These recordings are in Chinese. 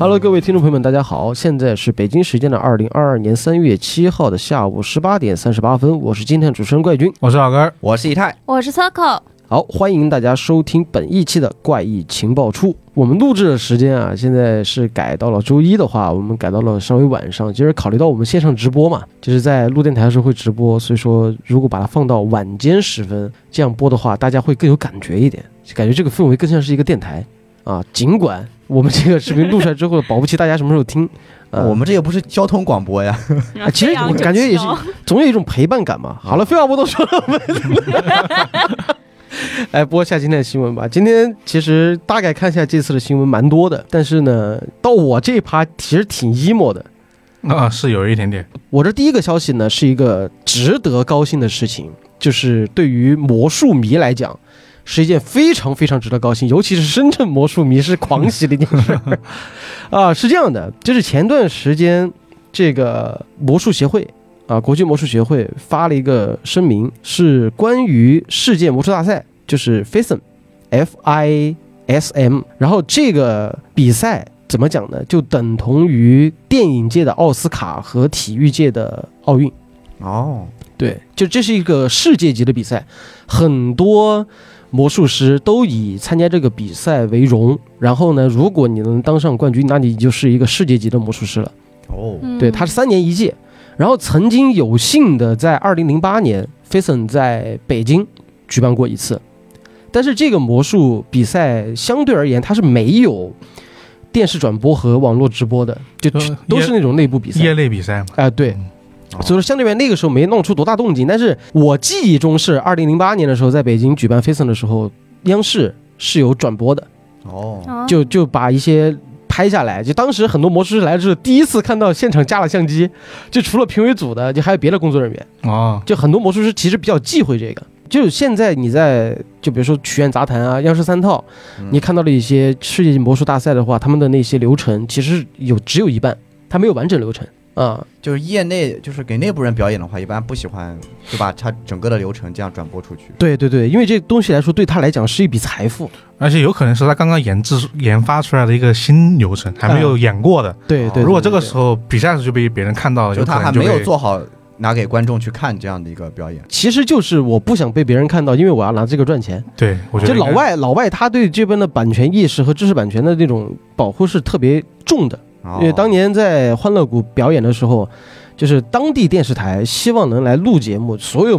Hello，各位听众朋友们，大家好，现在是北京时间的二零二二年三月七号的下午十八点三十八分，我是今天的主持人怪军，我是老根儿，我是以太，我是 Circle，好，欢迎大家收听本一期的怪异情报处。我们录制的时间啊，现在是改到了周一的话，我们改到了稍微晚上。其实考虑到我们线上直播嘛，就是在录电台的时候会直播，所以说如果把它放到晚间时分这样播的话，大家会更有感觉一点，感觉这个氛围更像是一个电台啊。尽管我们这个视频录出来之后，保不齐大家什么时候听。呃 我们这也不是交通广播呀，啊，其实我感觉也是，总有一种陪伴感嘛。好了，废话不多说了，我们来播一下今天的新闻吧。今天其实大概看一下这次的新闻蛮多的，但是呢，到我这一趴其实挺 emo 的。啊，是有一点点。我这第一个消息呢是一个值得高兴的事情，就是对于魔术迷来讲。是一件非常非常值得高兴，尤其是深圳魔术迷是狂喜的一件事 啊！是这样的，就是前段时间这个魔术协会啊，国际魔术协会发了一个声明，是关于世界魔术大赛，就是 FISM，F I S M，然后这个比赛怎么讲呢？就等同于电影界的奥斯卡和体育界的奥运。哦，对，就这是一个世界级的比赛，很多。魔术师都以参加这个比赛为荣，然后呢，如果你能当上冠军，那你就是一个世界级的魔术师了。哦，对，他是三年一届，然后曾经有幸的在二零零八年 f a s o n 在北京举办过一次，但是这个魔术比赛相对而言，它是没有电视转播和网络直播的，就都是那种内部比赛、业内比赛嘛。啊，对。所以说，相对于那个时候没弄出多大动静，但是我记忆中是二零零八年的时候，在北京举办 f a s o n 的时候，央视是有转播的。哦，就就把一些拍下来，就当时很多魔术师来的时候，第一次看到现场架了相机，就除了评委组的，就还有别的工作人员。啊，就很多魔术师其实比较忌讳这个。就现在你在就比如说曲苑杂谈啊、央视三套，你看到了一些世界级魔术大赛的话，他们的那些流程其实有只有一半，它没有完整流程。啊，就是业内就是给内部人表演的话，一般不喜欢就把他整个的流程这样转播出去。对对对，因为这东西来说，对他来讲是一笔财富，而且有可能是他刚刚研制研发出来的一个新流程，还没有演过的。对对，如果这个时候比赛时就被别人看到了，就他还没有做好拿给观众去看这样的一个表演。其实就是我不想被别人看到，因为我要拿这个赚钱。对，我觉得老外老外他对这边的版权意识和知识版权的那种保护是特别重的，因为当年在欢乐谷表演的时候。就是当地电视台希望能来录节目，所有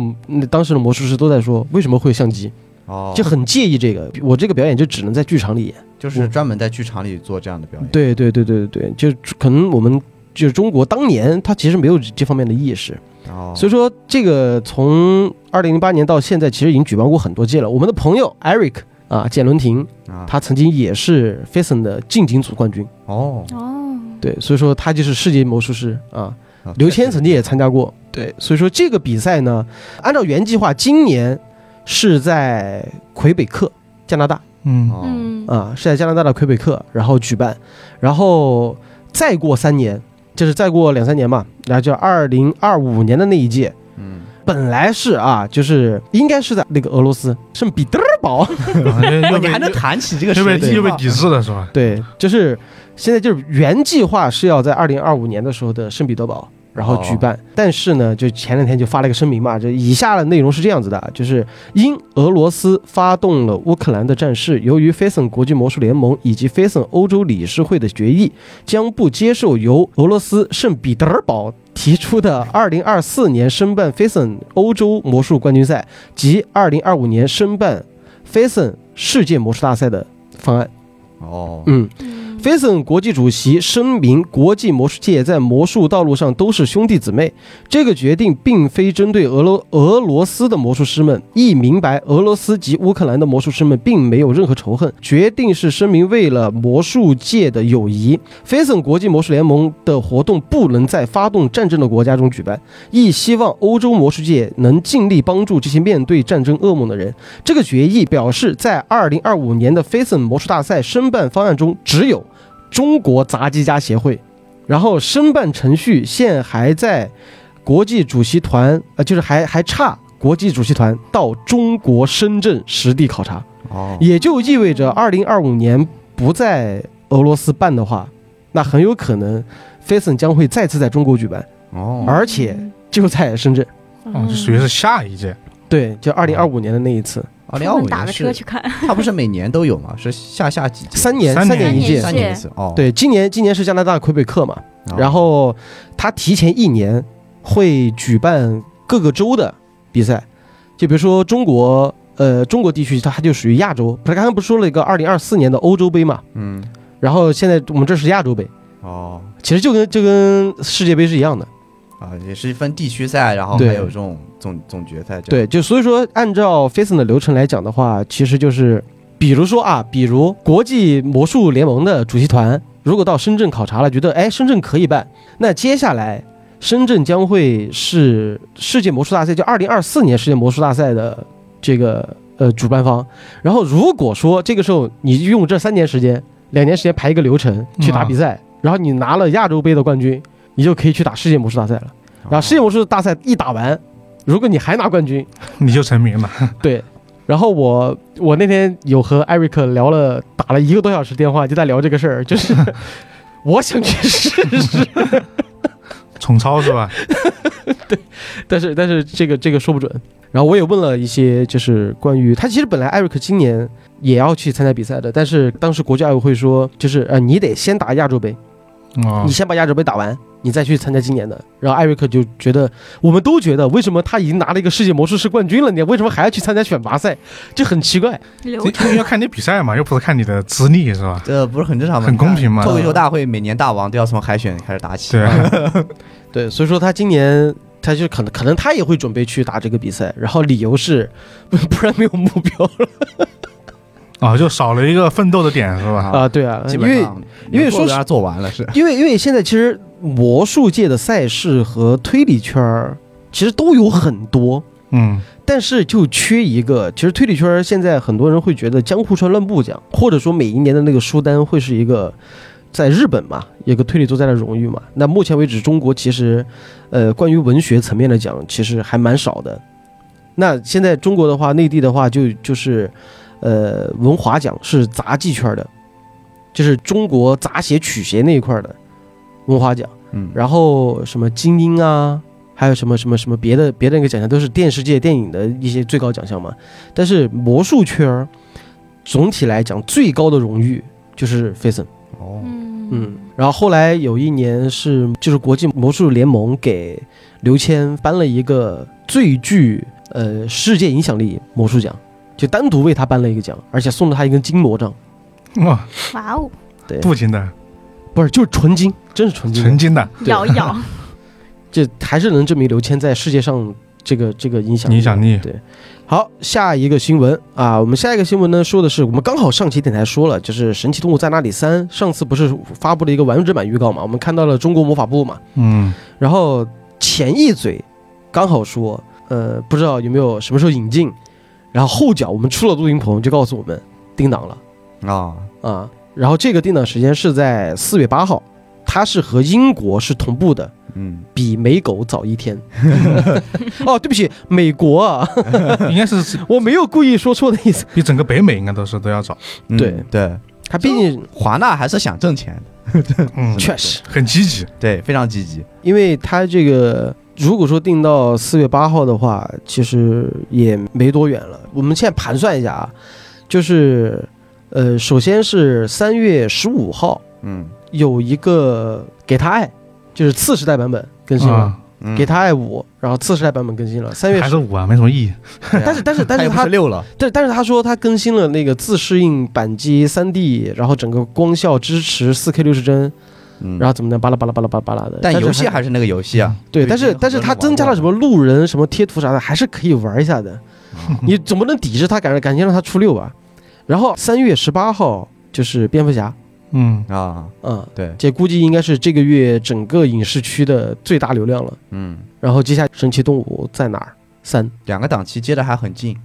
当时的魔术师都在说为什么会相机，哦，就很介意这个。我这个表演就只能在剧场里演，就是专门在剧场里做这样的表演。对对对对对对，就可能我们就是中国当年他其实没有这方面的意识，哦，所以说这个从二零零八年到现在，其实已经举办过很多届了。我们的朋友 Eric 啊，简伦廷啊，他曾经也是 f a s o n 的近景组冠军。哦哦，对，所以说他就是世界魔术师啊。刘谦曾经也参加过，对，所以说这个比赛呢，按照原计划，今年是在魁北克，加拿大，嗯。啊，是在加拿大的魁北克，然后举办，然后再过三年，就是再过两三年嘛，然后就二零二五年的那一届，嗯，本来是啊，就是应该是在那个俄罗斯圣彼得堡，你还能谈起这个，又被又被抵制了是吧？对，就是现在就是原计划是要在二零二五年的时候的圣彼得堡。然后举办，但是呢，就前两天就发了一个声明嘛，就以下的内容是这样子的，就是因俄罗斯发动了乌克兰的战事，由于 f a s o n 国际魔术联盟以及 f a s o n 欧洲理事会的决议，将不接受由俄罗斯圣彼得堡提出的2024年申办 f a s o n 欧洲魔术冠军赛及2025年申办 f a s o n 世界魔术大赛的方案。哦，嗯。F a s o n 国际主席声明，国际魔术界在魔术道路上都是兄弟姊妹。这个决定并非针对俄罗俄罗斯的魔术师们，亦明白俄罗斯及乌克兰的魔术师们并没有任何仇恨。决定是声明为了魔术界的友谊。f a s o n 国际魔术联盟的活动不能在发动战争的国家中举办，亦希望欧洲魔术界能尽力帮助这些面对战争噩梦的人。这个决议表示，在2025年的 f a s o n 魔术大赛申办方案中，只有。中国杂技家协会，然后申办程序现还在国际主席团，呃，就是还还差国际主席团到中国深圳实地考察，哦，也就意味着二零二五年不在俄罗斯办的话，那很有可能 Facen 将会再次在中国举办，哦，而且就在深圳。哦，就属于是下一届。对，就二零二五年的那一次，二零二五打年是个车去看，它不是每年都有吗？是下下几届三年三年年一届三。年一次哦。对，今年今年是加拿大魁北克嘛，哦，然后他提前一年会举办各个州的比赛，就比如说中国，呃，中国地区它它就属于亚洲。不是刚刚不是说了一个二零二四年的欧洲杯嘛？嗯然后现在我们这是亚洲杯，哦其实就跟就跟世界杯是一样的。啊，也是分地区赛，然后还有这种总总决赛。对，就所以说按照 Facen 的流程来讲的话，其实就是，比如说啊，比如国际魔术联盟的主席团如果到深圳考察了，觉得哎深圳可以办，那接下来深圳将会是世界魔术大赛，就二零二四年世界魔术大赛的这个呃主办方。然后如果说这个时候你用这三年时间，两年时间排一个流程去打比赛，然后你拿了亚洲杯的冠军，你就可以去打世界魔术大赛了。哦，然后世界魔术大赛一打完，如果你还拿冠军，你就成名了。对，然后我我那天有和艾瑞克聊了，打了一个多小时电话，就在聊这个事儿，就是 我想去试试，重操是吧？但是但是这个这个说不准。然后我也问了一些，就是关于他其实本来艾瑞克今年也要去参加比赛的，但是当时国际奥委会说，就是呃你得先打亚洲杯，哦你，先把亚洲杯打完，你再去参加今年的。然后艾瑞克就觉得，我们都觉得，为什么他已经拿了一个世界魔术师冠军了，你为什么还要去参加选拔赛？就很奇怪。要看你比赛嘛，又不是看你的资历是吧？这不是很正常吗？很公平嘛脱口秀大会每年大王都要从海选开始打起。对啊，对，所以说他今年他就可能可能他也会准备去打这个比赛，然后理由是不不然没有目标了啊，就少了一个奋斗的点是吧？啊，对啊，因为基本上因为说大家做完了是。因为因为现在其实魔术界的赛事和推理圈儿其实都有很多。嗯，但是就缺一个，其实推理圈儿现在很多人会觉得江户川乱步奖，或者说每一年的那个书单会是一个在日本嘛，一个推理作家的荣誉嘛。那目前为止，中国其实，呃，关于文学层面的奖其实还蛮少的。那现在中国的话，内地的话就就是，呃，文华奖是杂技圈的，就是中国杂协曲协那一块的文华奖。嗯，然后什么精英啊，还有什么什么什么别的别的那个奖项，都是电视界电影的一些最高奖项嘛。但是魔术圈儿总体来讲最高的荣誉就是费森，哦，嗯嗯。然后后来有一年是就是国际魔术联盟给刘谦颁了一个最具呃世界影响力魔术奖，就单独为他颁了一个奖，而且送了他一根金魔杖，哇，哇哦，对，镀金的，不是就是纯金，真是纯金，纯金的，对。摇一咬，这还是能证明刘谦在世界上这个这个影响影响力。对，好，下一个新闻啊，我们下一个新闻呢，说的是我们刚好上期电台说了，就是《神奇动物在哪里三》，上次不是发布了一个完整版预告嘛？我们看到了中国魔法部嘛，嗯，然后前一嘴刚好说，呃，不知道有没有什么时候引进，然后后脚我们出了录音棚就告诉我们定档了。啊，啊，然后这个定档时间是在四月八号，它是和英国是同步的。嗯，比美狗早一天。哦，对不起，美国啊，应该是 我没有故意说错的意思。比整个北美应该都是都要早，嗯对。对，他毕竟华纳还是想挣钱的，嗯，确实，很积极，对，非常积极。因为他这个如果说定到四月八号的话，其实也没多远了。我们现在盘算一下啊，就是呃，首先是三月十五号嗯，有一个给他爱，就是次时代版本更新了。啊，嗯给他爱五，然后次世代版本更新了，三月十，还是五啊，没什么意义。但是但是但是他是六了，但但是他说他更新了那个自适应扳机三 D，然后整个光效支持四 K 六十帧，嗯然后怎么的巴拉巴拉巴拉巴拉巴拉的。但游戏还还是那个游戏啊，对，但是但是他增加了什么路人什么贴图啥的，还是可以玩一下的。你总不能抵制他，赶赶紧让他出六吧。然后三月十八号就是蝙蝠侠，嗯，啊？嗯，对，这估计应该是这个月整个影视区的最大流量了。嗯，然后接下来神奇动物在哪儿？三，两个档期接的还很近。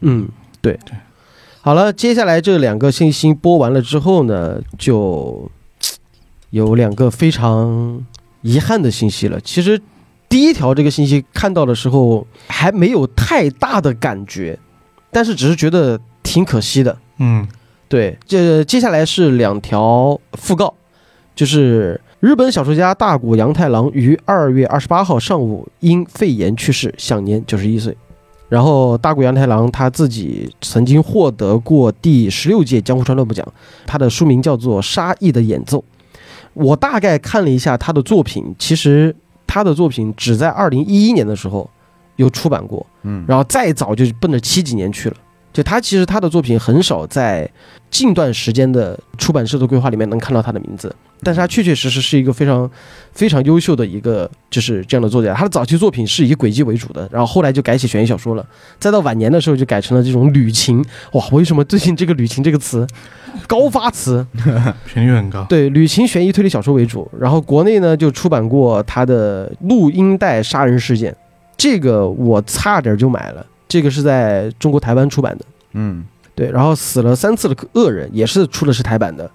嗯，对对。好了，接下来这两个信息播完了之后呢，就有两个非常遗憾的信息了。其实第一条这个信息看到的时候还没有太大的感觉，但是只是觉得挺可惜的。嗯，对，这接下来是两条讣告，就是日本小说家大谷洋太郎于二月二十八号上午因肺炎去世，享年九十一岁。然后大谷洋太郎他自己曾经获得过第十六届江户川乱步奖，他的书名叫做《沙溢的演奏》。我大概看了一下他的作品，其实他的作品只在二零一一年的时候有出版过，嗯，然后再早就奔着七几年去了。就他其实他的作品很少在近段时间的出版社的规划里面能看到他的名字，但是他确确实实是一个非常非常优秀的一个就是这样的作家。他的早期作品是以轨迹为主的，然后后来就改写悬疑小说了，再到晚年的时候就改成了这种旅情。哇，为什么最近这个“旅情”这个词 高发词？频率很高。对，旅情悬疑推理小说为主。然后国内呢就出版过他的录音带杀人事件，这个我差点就买了。这个是在中国台湾出版的，嗯，对，然后死了三次的恶人也是出的是台版的，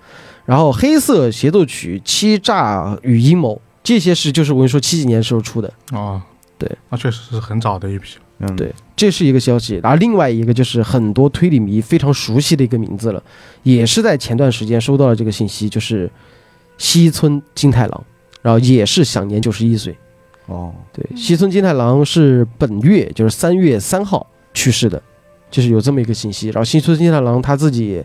然后黑色协奏曲、欺诈与阴谋这些是就是我跟你说七几年时候出的，哦，对，那确实是很早的一批。嗯，对，这是一个消息。然后另外一个就是很多推理迷非常熟悉的一个名字了，也是在前段时间收到了这个信息，就是西村金太郎，然后也是享年九十一岁。哦，对，西村金太郎是本月就是三月三号去世的，就是有这么一个信息。然后西村金太郎他自己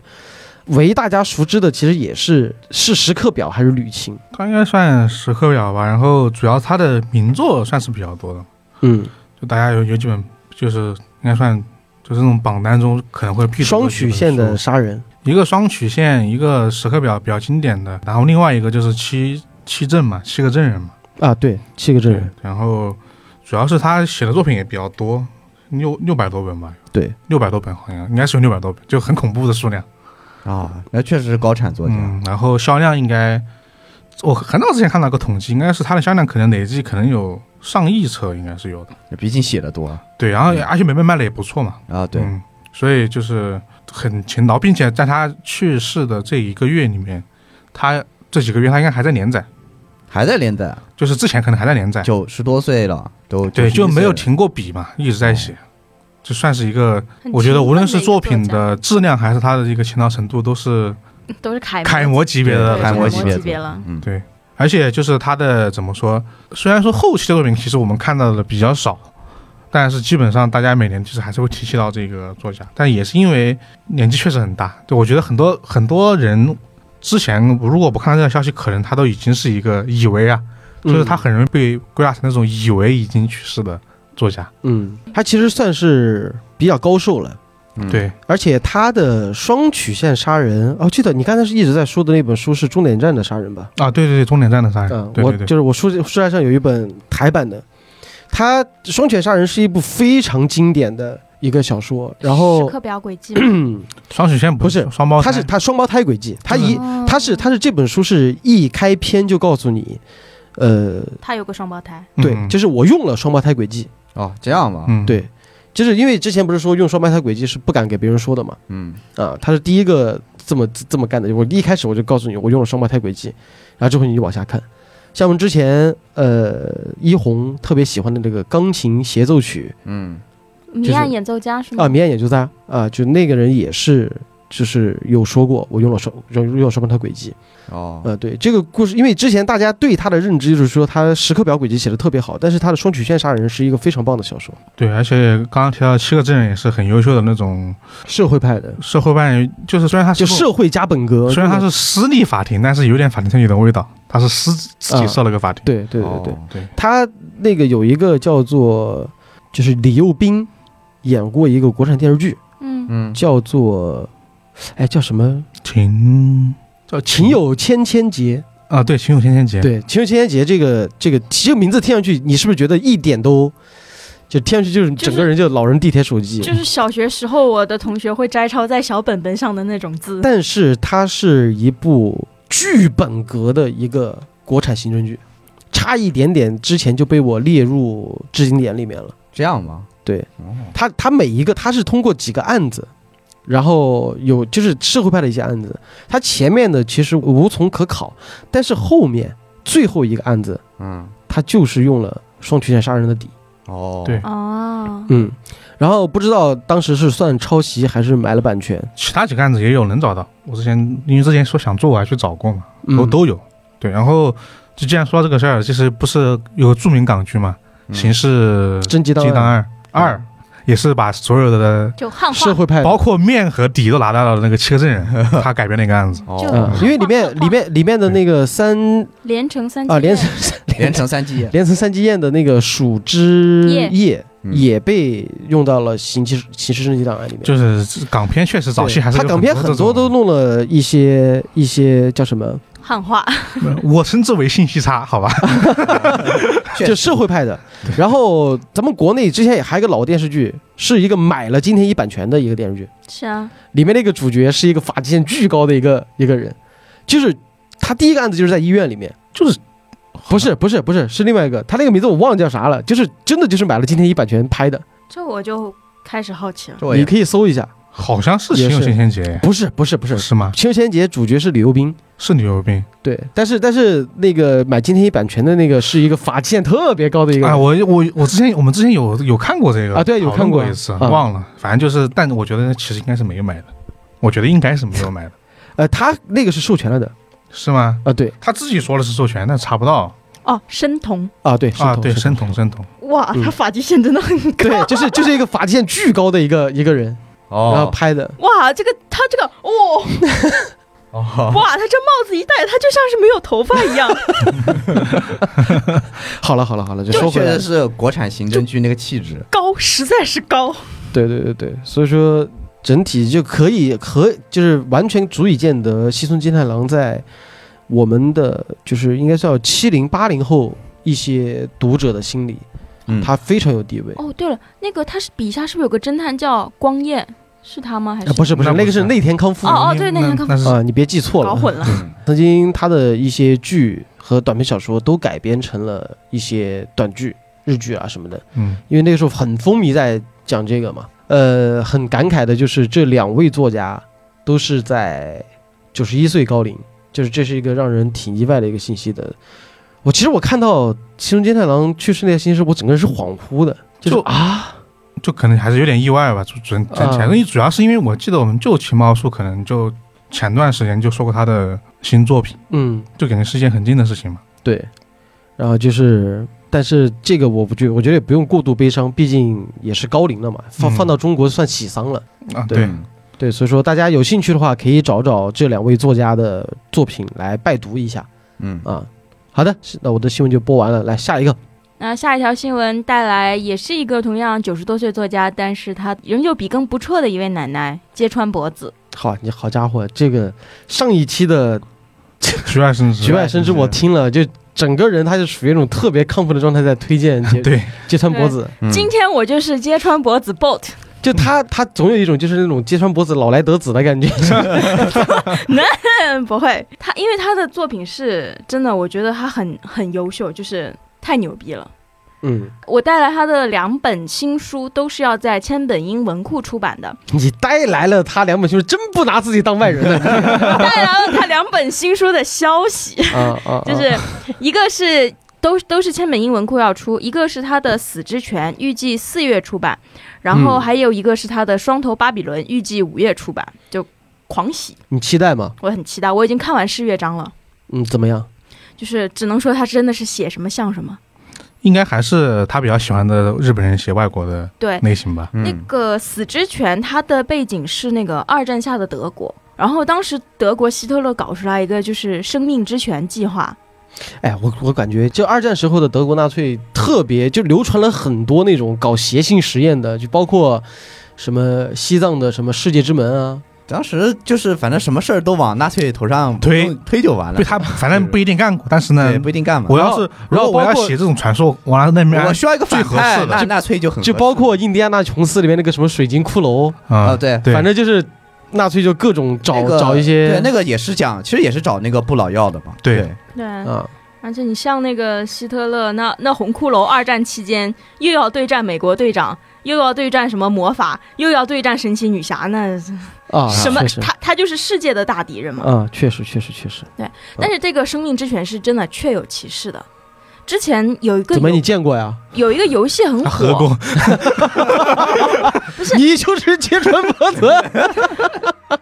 为大家熟知的，其实也是是时刻表还是旅行？他应该算时刻表吧，然后主要他的名作算是比较多的，嗯，就大家有有几本就是应该算就是那种榜单中可能会必读双几本曲线的杀人，一个双曲线，一个时刻表比较经典的，然后另外一个就是七七证嘛，七个证人嘛，啊，对，七个证人，然后主要是他写的作品也比较多，六六百多本吧，对，六百多本好像应该是有六百多本，就很恐怖的数量。啊，那确实是高产作家，嗯，然后销量应该，我很早之前看到个统计，应该是它的销量可能累计可能有上亿册，应该是有的。毕竟写的多对，然后而且每本卖的也不错嘛。啊，对，嗯，所以就是很勤劳，并且在他去世的这一个月里面，他这几个月他应该还在连载，还在连载，就是之前可能还在连载，九十多岁了，都对，就没有停过笔嘛，一直在写，就算是一个，我觉得无论是作品的质量还是他的一个勤劳程度，都是 都是楷楷模级别的楷模级级别的了。嗯，对，而且就是他的怎么说？虽然说后期的作品其实我们看到的比较少，但是基本上大家每年其实还是会提起到这个作家，但也是因为年纪确实很大。对我觉得很多很多人之前如果不看到这条消息，可能他都已经是一个以为啊，就是他很容易被归纳成那种以为已经去世的作家。嗯，他其实算是比较高寿了。嗯，对，而且他的双曲线杀人，哦，记得你刚才是一直在说的那本书是终点站的杀人吧？啊，对对对，终点站的杀人，嗯，对对对，我就是我书书架上有一本台版的，他《双曲线杀人》是一部非常经典的一个小说，然后时后刻表轨迹嘛，双曲线不是双胞胎，它是它双胞胎轨迹，它一哦。它是它是这本书是一开篇就告诉你，呃，他有个双胞胎，对，嗯。就是我用了双胞胎轨迹，哦，这样吧，嗯，对，就是因为之前不是说用双胞胎轨迹是不敢给别人说的嘛，嗯，啊，他是第一个这么这么干的。我一开始我就告诉你，我用了双胞胎轨迹，然后之后你就往下看。像我们之前呃一红特别喜欢的那个钢琴协奏曲嗯，谜案演奏家是吗？啊，迷案演奏家啊，就那个人也是就是有说过，我用了双用用了双胞胎轨迹。哦，呃，对这个故事，因为之前大家对他的认知就是说他时刻表轨迹写的特别好，但是他的双曲线杀人是一个非常棒的小说，对，而且刚刚提到七个证人也是很优秀的那种社会派的，社会派，就是虽然他是就社会加本格。虽然他是私立法庭，但是有点法庭推理的味道。他是私自己设了个法庭，对对对对，哦对，他那个有一个叫做，就是李幼斌演过一个国产电视剧，嗯，嗯，叫做，哎，叫什么？情叫《情有千千结啊，对，情有千千结，》。对，《情有千千结》这个这个这个名字听上去，你是不是觉得一点都，就听上去就是整个人就老人地铁手机？就是小学时候我的同学会摘抄在小本本上的那种字。但是它是一部剧本格的一个国产刑侦剧，差一点点之前就被我列入至经典里面了。这样吗？对哦，他他每一个他是通过几个案子，然后有就是社会派的一些案子，他前面的其实无从可考，但是后面最后一个案子，嗯，他就是用了双曲线杀人的底，哦，对。哦，嗯，然后不知道当时是算抄袭还是买了版权，其他几个案子也有能找到。我之前因为之前说想做，我还去找过嘛，都嗯都有。对，然后就既然说到这个事儿，其实不是有个著名港剧嘛，嗯《刑事侦缉档案案二》，也是把所有的就汉化。社会派包括面和底都拿到了那个七个证人，他改编那个案子。哦。因为里面里面里面的那个三连城三啊连城连成三季夜，连城三基宴 的那个鼠之叶。夜嗯。也被用到了刑期刑事侦缉档案里面。就是港片确实早期还是他港片很很多都弄了一些一些叫什么，汉化，我称之为信息差，好吧？就社会派的。然后咱们国内之前也还有一个老电视剧，是一个买了金天一版权的一个电视剧，是啊，里面那个主角是一个法纪线巨高的一个一个人，就是他第一个案子就是在医院里面，就是不是不是不是是另外一个，他那个名字我忘了叫啥了，就是真的就是买了金天一版权拍的，这我就开始好奇了。你可以搜一下。好像是秦有也是。贤贤节，不是不是不是，是吗？邱贤杰主角是刘斌，是李幼斌对，但是但是那个买今天一版权的那个是一个法纪线特别高的一个人啊！我我我之前我们之前有有看过这个啊对有看过。过一次，啊。忘了，反正就是，但我觉得其实应该是没有买的，我觉得应该是没有买的，呃，他那个是授权了的。是吗？啊，对。他自己说的是授权，但查不到。哦，申童，啊，对是啊。对，是申童申童，哇，嗯。他发际线真的很高。对，就是就是一个发际线巨高的一个一个人，然后哦拍的，哇，这个他这个哦，哦，哇，他这帽子一戴，他就像是没有头发一样，好了好了好了，就这说回来是国产刑侦剧那个气质。高，实在是高。对对对对，所以说整体就可以可就是完全足以见得西村金太郎在我们的就是应该叫七零八零后一些读者的心里，嗯，他非常有地位。哦，对了，那个他是笔下是不是有个侦探叫光彦？是他吗？还是啊，不是不是，那不是那个是内田康夫哦哦对那天看那是啊，你别记错了。搞混了？嗯曾经他的一些剧和短篇小说都改编成了一些短剧、日剧啊什么的，嗯因为那个时候很风靡在讲这个嘛。呃，很感慨的就是这两位作家都是在九十一岁高龄，就是这是一个让人挺意外的一个信息的。我其实我看到西村金太郎去世那个信息，我整个人是恍惚的，就是就啊，就可能还是有点意外吧，主主整啊。前因为主要是因为我记得我们就情报处可能就前段时间就说过他的新作品，嗯，就感觉是一件很近的事情嘛。对，然后就是，但是这个我不觉，我觉得也不用过度悲伤，毕竟也是高龄了嘛，放嗯。放到中国算喜丧了。啊，对。对，所以说大家有兴趣的话，可以找找这两位作家的作品来拜读一下。嗯，啊。好的，是那我的新闻就播完了，来下一个。那下一条新闻带来也是一个同样九十多岁作家，但是他仍旧笔耕不辍的一位奶奶揭穿脖子。好，你好家伙，这个上一期的局外生枝，局外生枝我听了，就整个人他就属于那种特别亢奋的状态，在推荐 揭对，揭穿脖子。嗯今天我就是揭穿脖子 bot，就他他总有一种就是那种揭穿脖子老来得子的感觉。那，不会，他因为他的作品是真的，我觉得他很很优秀，就是太牛逼了。嗯，我带来他的两本新书，都是要在千本英文库出版的。你带来了他两本书，真不拿自己当外人呢。带来了他两本新书的消息，啊 啊，啊就是一个是都都是千本英文库要出，一个是他的《死之泉》，预计四月出版，然后嗯还有一个是他的《双头巴比伦》，预计五月出版，就狂喜，你期待吗？我很期待，我已经看完试阅章了，嗯，怎么样？就是只能说他真的是写什么像什么。应该还是他比较喜欢的日本人写外国的对，类型吧。嗯那个《死之泉》，它的背景是那个二战下的德国，然后当时德国希特勒搞出来一个就是生命之泉计划，哎，我我感觉就二战时候的德国纳粹特别就流传了很多那种搞邪性实验的，就包括什么西藏的什么世界之门啊，当时就是反正什么事儿都往纳粹头上推推就完了对。他反正不一定干过，但是呢对，，不一定干嘛。我要是如果我然后我要写这种传说，我拿那边我需要一个反最合派，适的那纳粹就很就包括印第安纳琼斯里面那个什么水晶骷髅，啊，对，反正就是纳粹就各种找、那个找一些对那个也是讲，其实也是找那个不老药的嘛。对对，啊，而且你像那个希特勒，那那红骷髅二战期间又要对战美国队长，又要对战什么魔法，又要对战神奇女侠，那啊，什么他他就是世界的大敌人嘛。嗯，确实确实确实，对但是这个生命之泉是真的确有其事的。之前有一个怎么你见过呀？有一个游戏很火，过，你就是揭穿脖子，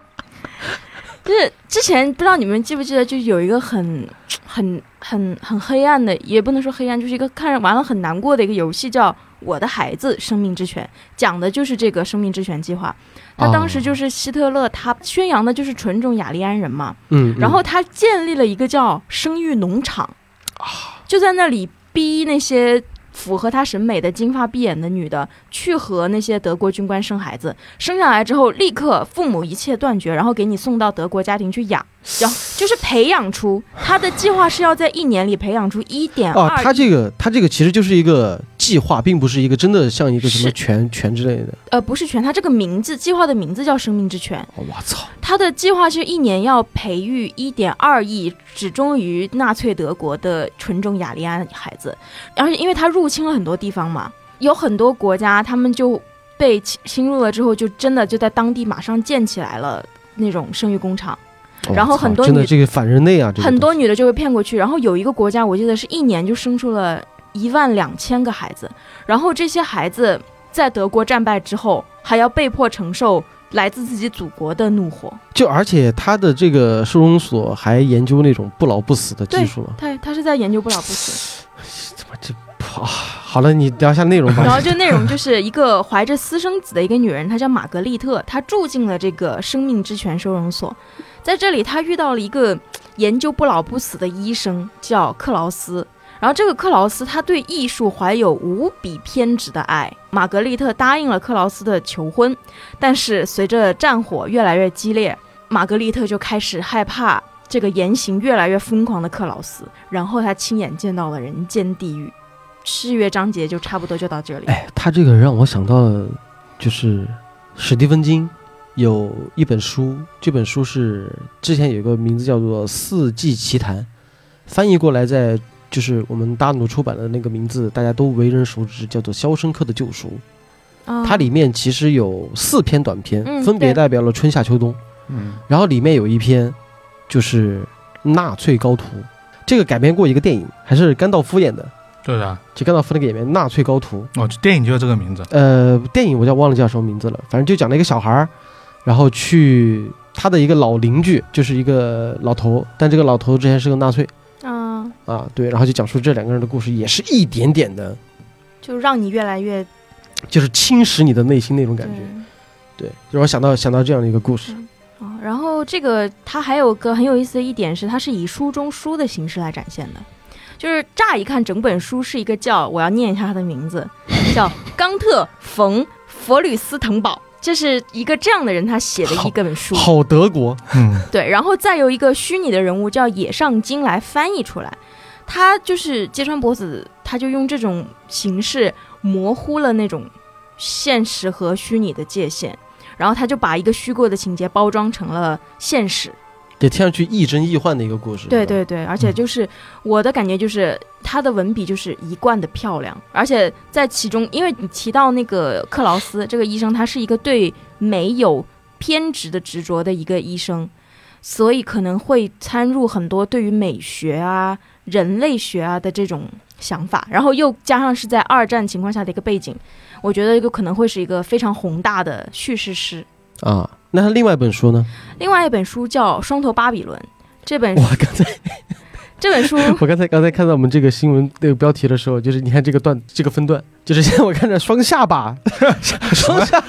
就是之前不知道你们记不记得，就有一个很很很很黑暗的，也不能说黑暗，就是一个看着玩了很难过的一个游戏，叫《我的孩子：生命之泉》，讲的就是这个生命之泉计划。他当时就是希特勒，他宣扬的就是纯种雅利安人嘛，嗯，然后他建立了一个叫生育农场，就在那里逼那些符合他审美的金发碧眼的女的去和那些德国军官生孩子，生下来之后立刻父母一切断绝，然后给你送到德国家庭去养，然后 就是培养出他的计划是要在一年里培养出一点哦，二他这个他这个其实就是一个计划，并不是一个真的像一个什么是权权之类的。呃不是全，他这个名字计划的名字叫生命之泉，哦我操！他的计划是一年要培育一点二亿只忠于纳粹德国的纯种雅利安孩子，而且因为他入侵了很多地方嘛，有很多国家他们就被侵侵入了之后，就真的就在当地马上建起来了那种生育工厂，然后很多女真的这个反人类啊，这个很多女的就被骗过去，然后有一个国家我记得是一年就生出了一万两千个孩子，然后这些孩子在德国战败之后，还要被迫承受来自自己祖国的怒火。就而且他的这个收容所还研究那种不老不死的技术嘛。他他是在研究不老不死，怎么这啊？好了，你聊一下内容吧。然后就内容就是一个怀着私生子的一个女人，她叫玛格丽特，她住进了这个生命之泉收容所，在这里她遇到了一个研究不老不死的医生，叫克劳斯。然后这个克劳斯他对艺术怀有无比偏执的爱，玛格丽特答应了克劳斯的求婚，但是随着战火越来越激烈，玛格丽特就开始害怕这个言行越来越疯狂的克劳斯，然后她亲眼见到了人间地狱。四月章节就差不多就到这里。哎，他这个让我想到了，就是史蒂芬金有一本书，这本书是之前有一个名字叫做《四季奇谈》，翻译过来在就是我们大陆出版的那个名字，大家都为人熟知，叫做《肖申克的救赎》。啊它里面其实有四篇短篇，嗯分别代表了春夏秋冬。嗯，然后里面有一篇就是纳粹高徒，这个改编过一个电影，还是甘道夫演的。对的，就甘道夫那个演员纳粹高徒，哦，这电影就叫这个名字。呃，电影我叫忘了叫什么名字了，反正就讲了一个小孩儿，然后去他的一个老邻居，就是一个老头，但这个老头之前是个纳粹。啊，啊，对，然后就讲述这两个人的故事，也是一点点的，就让你越来越就是侵蚀你的内心那种感觉，对，让我想到想到这样的一个故事，啊。然后这个它还有个很有意思的一点是，它是以书中书的形式来展现的。就是乍一看，整本书是一个叫我要念一下他的名字，叫冈特·冯·弗吕斯滕堡，这是一个这样的人他写的一个本书。好德国，嗯，对，然后再由一个虚拟的人物叫野上京来翻译出来。他就是揭川博子，他就用这种形式模糊了那种现实和虚拟的界限，然后他就把一个虚构的情节包装成了现实。也听上去亦真亦幻的一个故事，对对对，而且就是我的感觉就是他的文笔就是一贯的漂亮，而且在其中，因为你提到那个克劳斯这个医生，他是一个对美有偏执的执着的一个医生，所以可能会掺入很多对于美学啊、人类学啊的这种想法，然后又加上是在二战情况下的一个背景，我觉得一个可能会是一个非常宏大的叙事诗。啊，那他另外一本书呢？另外一本书叫《双头巴比伦》，这本 我刚才这本书我刚才刚才看到我们这个新闻那个标题的时候，就是你看这个段这个分段，就是现在我看着双下巴，双下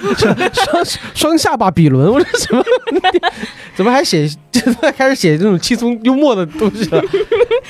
双双下巴比伦，我说什么？怎么还写？现在开始写这种轻松幽默的东西了？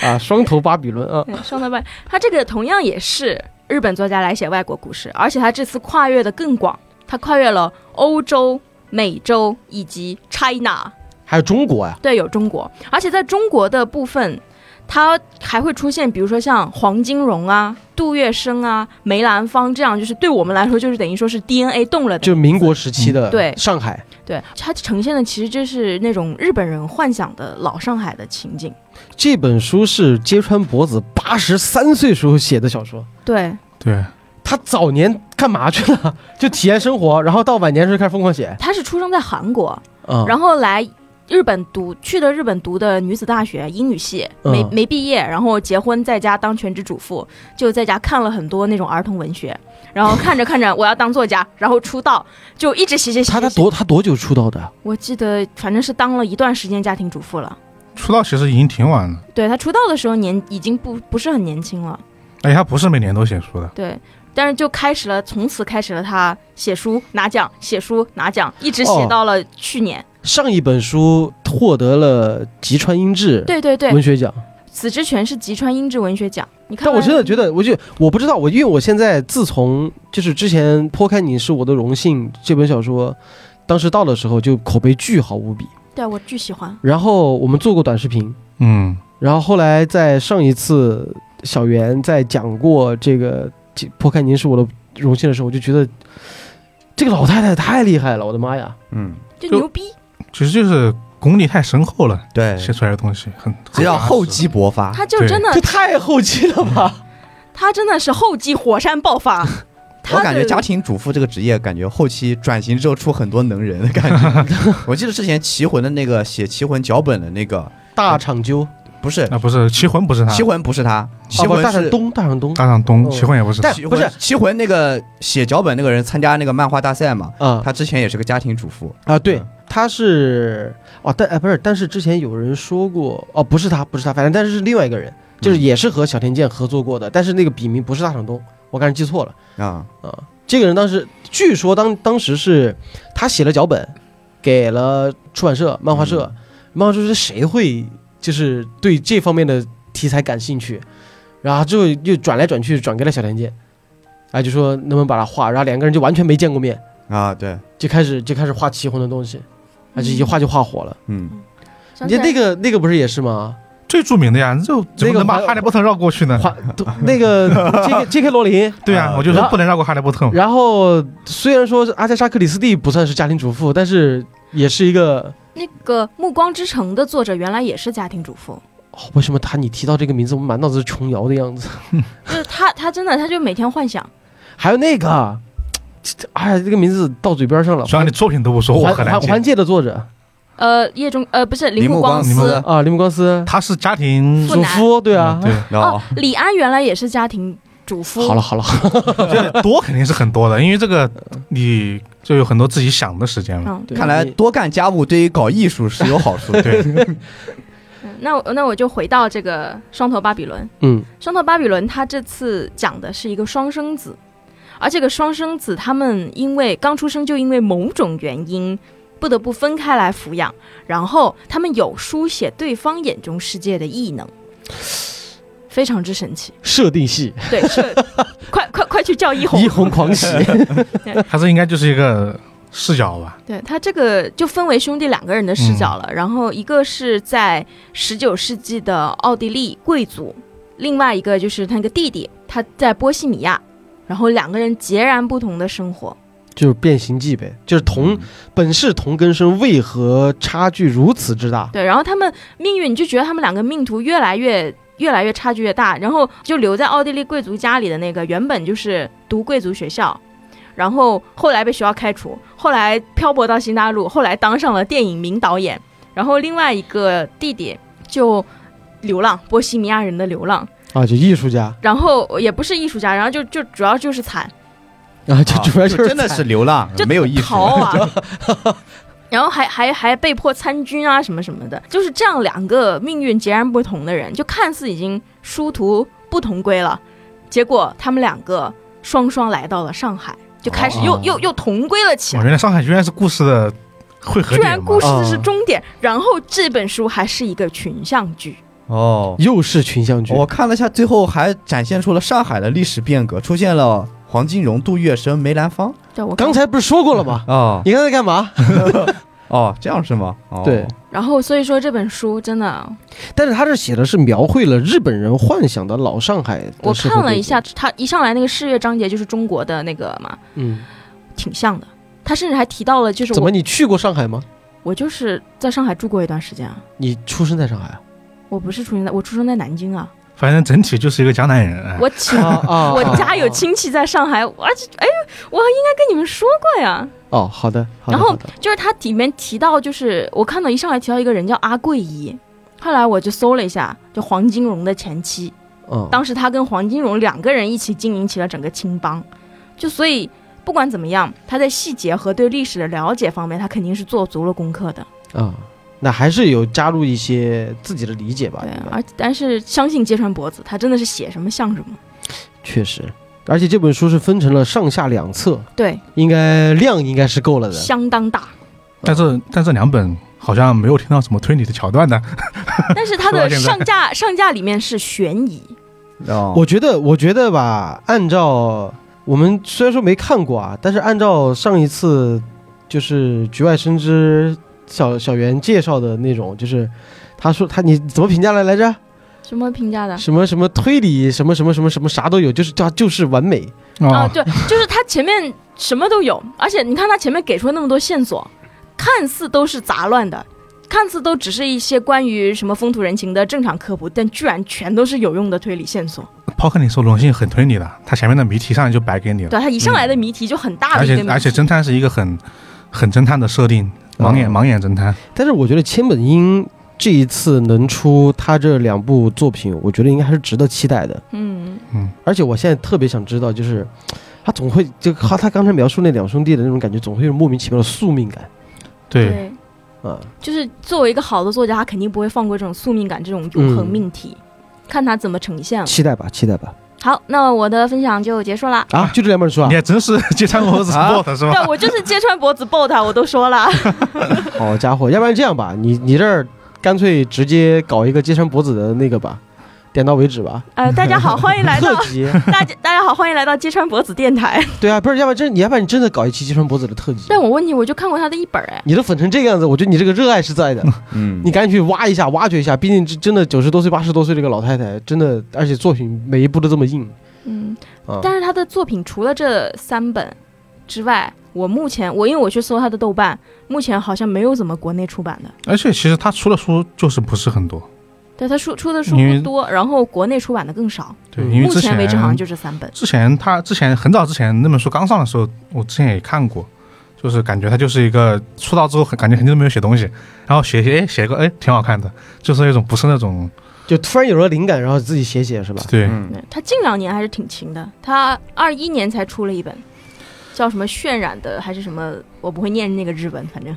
啊，双头巴比伦啊，双头巴，他这个同样也是日本作家来写外国故事，而且他这次跨越的更广，他跨越了欧洲、美洲以及 China，还有中国呀、对，有中国，而且在中国的部分，它还会出现，比如说像黄金荣啊、杜月笙啊、梅兰芳这样，就是对我们来说，就是等于说是 DNA 动了的。就民国时期的嗯对。上海，对，它呈现的其实就是那种日本人幻想的老上海的情景。这本书是揭川博子八十三岁时候写的小说。对，对，他早年干嘛去了？就体验生活，然后到晚年时候开始疯狂写他是出生在韩国，嗯。然后来日本读去的日本读的女子大学英语系，没嗯没毕业，然后结婚在家当全职主妇，就在家看了很多那种儿童文学，然后看着看着我要当作家，然后出道，就一直写写写他他写写。多他多久出道的？我记得反正是当了一段时间家庭主妇了。出道其实已经挺晚了，对他出道的时候年已经不不是很年轻了，而且他不是每年都写书的。对。但是就开始了，从此开始了他写书拿奖，写书拿奖，一直写哦到了去年。上一本书获得了吉川英治对对对，文学奖，死之泉是吉川英治文学奖。你看，但我真的觉得，我就我不知道，我因为我现在自从就是之前《剖开你是我的荣幸》这本小说，当时到的时候就口碑巨好无比，对我巨喜欢。然后我们做过短视频，嗯，然后后来在上一次小袁在讲过这个《剖开您是我的荣幸》的时候，我就觉得这个老太太太厉害了，我的妈呀！嗯，就就牛逼，其实就是功力太深厚了，对，写出来的东西很只要厚。积薄发。他就真的这，太厚积了吧？他真的是厚积火山爆发。我感觉家庭主妇这个职业，感觉后期转型之后出很多能人的感觉。我记得之前《棋魂》的那个写《棋魂》脚本的那个，大厂究，不是啊，不是棋魂不是他，《棋魂》，不是他，《棋魂》是大上东，大上东。大上东，哦。棋魂也不是。但。不是《棋魂》那个写脚本那个人参加那个漫画大赛嘛，嗯。他之前也是个家庭主妇。啊，对嗯，他是哦，但哎不是，但是之前有人说过，哦，不是他，不是他，反正但是是另外一个人，就是也是和小田健合作过的，但是那个笔名不是大上东，我刚才记错了。啊，啊。这个人当时据说当当时是他写了脚本，给了出版社、漫画社，漫画社说谁会就是对这方面的题材感兴趣，然后之后又转来转去转给了小田健，啊，就说能不能把他画，然后两个人就完全没见过面，啊，对，就开始就开始画棋魂的东西，啊，就一画就画火了。嗯，你想起来那个那个不是也是吗？最著名的呀，就怎么能把哈利波特绕过去呢？画都那个 J.K. J.K. 罗琳，对啊，啊我就说不能绕过哈利波特嘛。然后虽然说阿加莎克里斯蒂不算是家庭主妇，但是也是一个、那个《暮光之城》的作者原来也是家庭主妇，哦为什么他你提到这个名字，我满脑子是琼瑶的样子。就是他他真的他就每天幻想。还有那个，哎呀，这个名字到嘴边上了。虽然你作品都不说，我环很难接环环。界的作者呃，叶中呃不是铃铃木光光司啊，铃木光司他是家庭主夫，对啊。对，哦哦，，李安原来也是家庭主妇。好了好了，这多肯定是很多的，因为这个 你就有很多自己想的时间了。看来多干家务对于搞艺术是有好处。对，嗯那我那我就回到这个双头巴比伦。嗯双头巴比伦他这次讲的是一个双生子，而这个双生子他们因为刚出生就因为某种原因不得不分开来抚养，然后他们有书写对方眼中世界的异能，非常之神奇。设定系对，设 快快快去叫一红一。红狂喜，他这应该就是一个视角吧？对他这个就分为兄弟两个人的视角了，然后一个是在十九世纪的奥地利贵族，另外一个就是他那个弟弟，他在波西米亚，然后两个人截然不同的生活。就是变形记呗，就是同本是同根生，为何差距如此之大？对，然后他们命运，你就觉得他们两个命途越来越越来越差距越大，然后就留在奥地利贵族家里的那个，原本就是读贵族学校，然后后来被学校开除，后来漂泊到新大陆，后来当上了电影名导演，然后另外一个弟弟就流浪，波西米亚人的流浪，啊，就艺术家。然后也不是艺术家，然后就就主要就是惨，啊，就主要就是真的是流浪就，没有艺术。逃啊，然后还还还被迫参军啊什么什么的，就是这样两个命运截然不同的人，就看似已经殊途不同归了，结果他们两个双双来到了上海，就开始又、哦又又同归了起我来。原来上海居然是故事的汇合居然故事的是哦终点，然后这本书还是一个群像剧，哦，又是群像剧，我看了一下，最后还展现出了上海的历史变革，出现了黄金荣、杜月笙、梅兰芳。对我刚才不是说过了吗？哦你刚才干嘛？哦，这样是吗？哦、对，然后所以说这本书真的，但是他这写的是描绘了日本人幻想的老上海我看了一下，，他一上来那个四月章节就是中国的那个嘛，嗯，挺像的。他甚至还提到了，就是怎么你去过上海吗？我就是在上海住过一段时间啊。你出生在上海啊？我不是出生在，我出生在南京啊。反正整体就是一个江南人。哎我亲，啊啊 我家有亲戚在上海，我而且哎，我应该跟你们说过呀。哦，好的，好的然后就是他里面提到，就是我看到一上来提到一个人叫阿桂姨，后来我就搜了一下，就黄金荣的前妻，嗯，当时他跟黄金荣两个人一起经营起了整个青帮，就所以不管怎么样，他在细节和对历史的了解方面，他肯定是做足了功课的。啊，那还是有加入一些自己的理解吧，而但是相信揭穿脖子，他真的是写什么像什么。确实，而且这本书是分成了上下两册，对，应该量应该是够了的。相当大。但是但这两本好像没有听到什么推理的桥段呢。但是它的上架上架里面是悬疑，哦，我觉得，我觉得吧，按照我们虽然说没看过啊，但是按照上一次就是局外生枝小小袁介绍的那种，就是他说他你怎么评价来来着？什么评价的？什么什么推理，什么什么什么什么啥都有，就是叫就是完美。啊，哦，对，就是他前面什么都有，而且你看他前面给出了那么多线索，看似都是杂乱的，看似都只是一些关于什么风土人情的正常科普，但居然全都是有用的推理线索。抛开你说，龙信很推理的，他前面的谜题上来就白给你了，对，他一上来的谜题就很大的而且而且侦探是一个很很侦探的设定，盲眼哦盲眼侦探。但是我觉得千本樱这一次能出他这两部作品，我觉得应该还是值得期待的。嗯，嗯，而且我现在特别想知道，就是他总会就他他刚才描述那两兄弟的那种感觉，总会有莫名其妙的宿命感对，啊。就是作为一个好的作家，他肯定不会放过这种宿命感这种永恒命题，看他怎么呈现了。期待吧，期待吧。好，那我的分享就结束了。啊，就这两本书啊你。还真是揭穿脖子 bot 是吧？对，我就是揭穿脖子 bot，我都说了。好家伙，要不然这样吧，你你这儿干脆直接搞一个揭穿脖子的那个吧，点到为止吧。呃，大家好，欢迎来到特辑，大家大家好，欢迎来到揭穿脖子电台。对啊，不是，要不然真，你要不然你真的搞一期揭穿脖子的特辑。但我问你，我就看过他的一本哎，你都粉成这个样子，我觉得你这个热爱是在的，嗯，你赶紧去挖一下、挖掘一下。毕竟这真的九十多岁、八十多岁这个老太太，真的，而且作品每一部都这么硬嗯，啊。但是他的作品除了这三本之外，我目前我因为我去搜他的豆瓣，目前好像没有怎么国内出版的。而且其实他出的书就是不是很多，对他出出的书不多，然后国内出版的更少。对，因为目前前为止好像就这三本。之前他之前很早之前那本书刚上的时候，我之前也看过，就是感觉他就是一个出道之后很感觉很久都没有写东西，然后写写哎写个哎挺好看的，就是那种不是那种就突然有了灵感，然后自己写写是吧？对、他近两年还是挺勤的，他二一年才出了一本，叫什么渲染的还是什么，我不会念那个日文，反正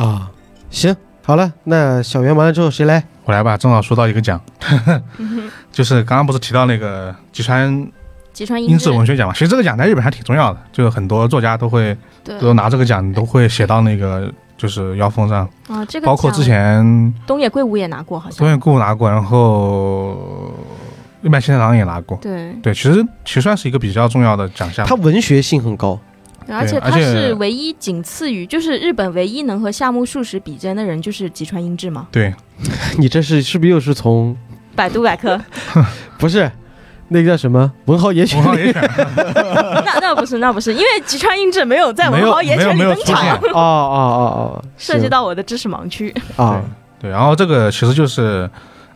啊，行，好了，那小圆完了之后谁来？我来吧，正好说到一个奖，就是刚刚不是提到那个吉川吉川英治文学奖嘛，其实这个奖在日本还挺重要的，就是很多作家都会都拿这个奖都会写到那个就是腰封上，啊，这个包括之前东野圭吾也拿过，好像。东野圭吾拿过，然后日本新太郎也拿过。对，对，其实其实算是一个比较重要的奖项。它文学性很高，对而且他是唯一仅次于，就是日本唯一能和夏目漱石比肩的人，就是吉川英治嘛。对，你这是是不是又是从 百度百科，不是那个叫什么文豪野犬文？豪野犬那那不是那不是，因为吉川英治没有在文豪野犬里登场，。哦哦哦哦，涉及到我的知识盲区。啊，对，然后这个其实就是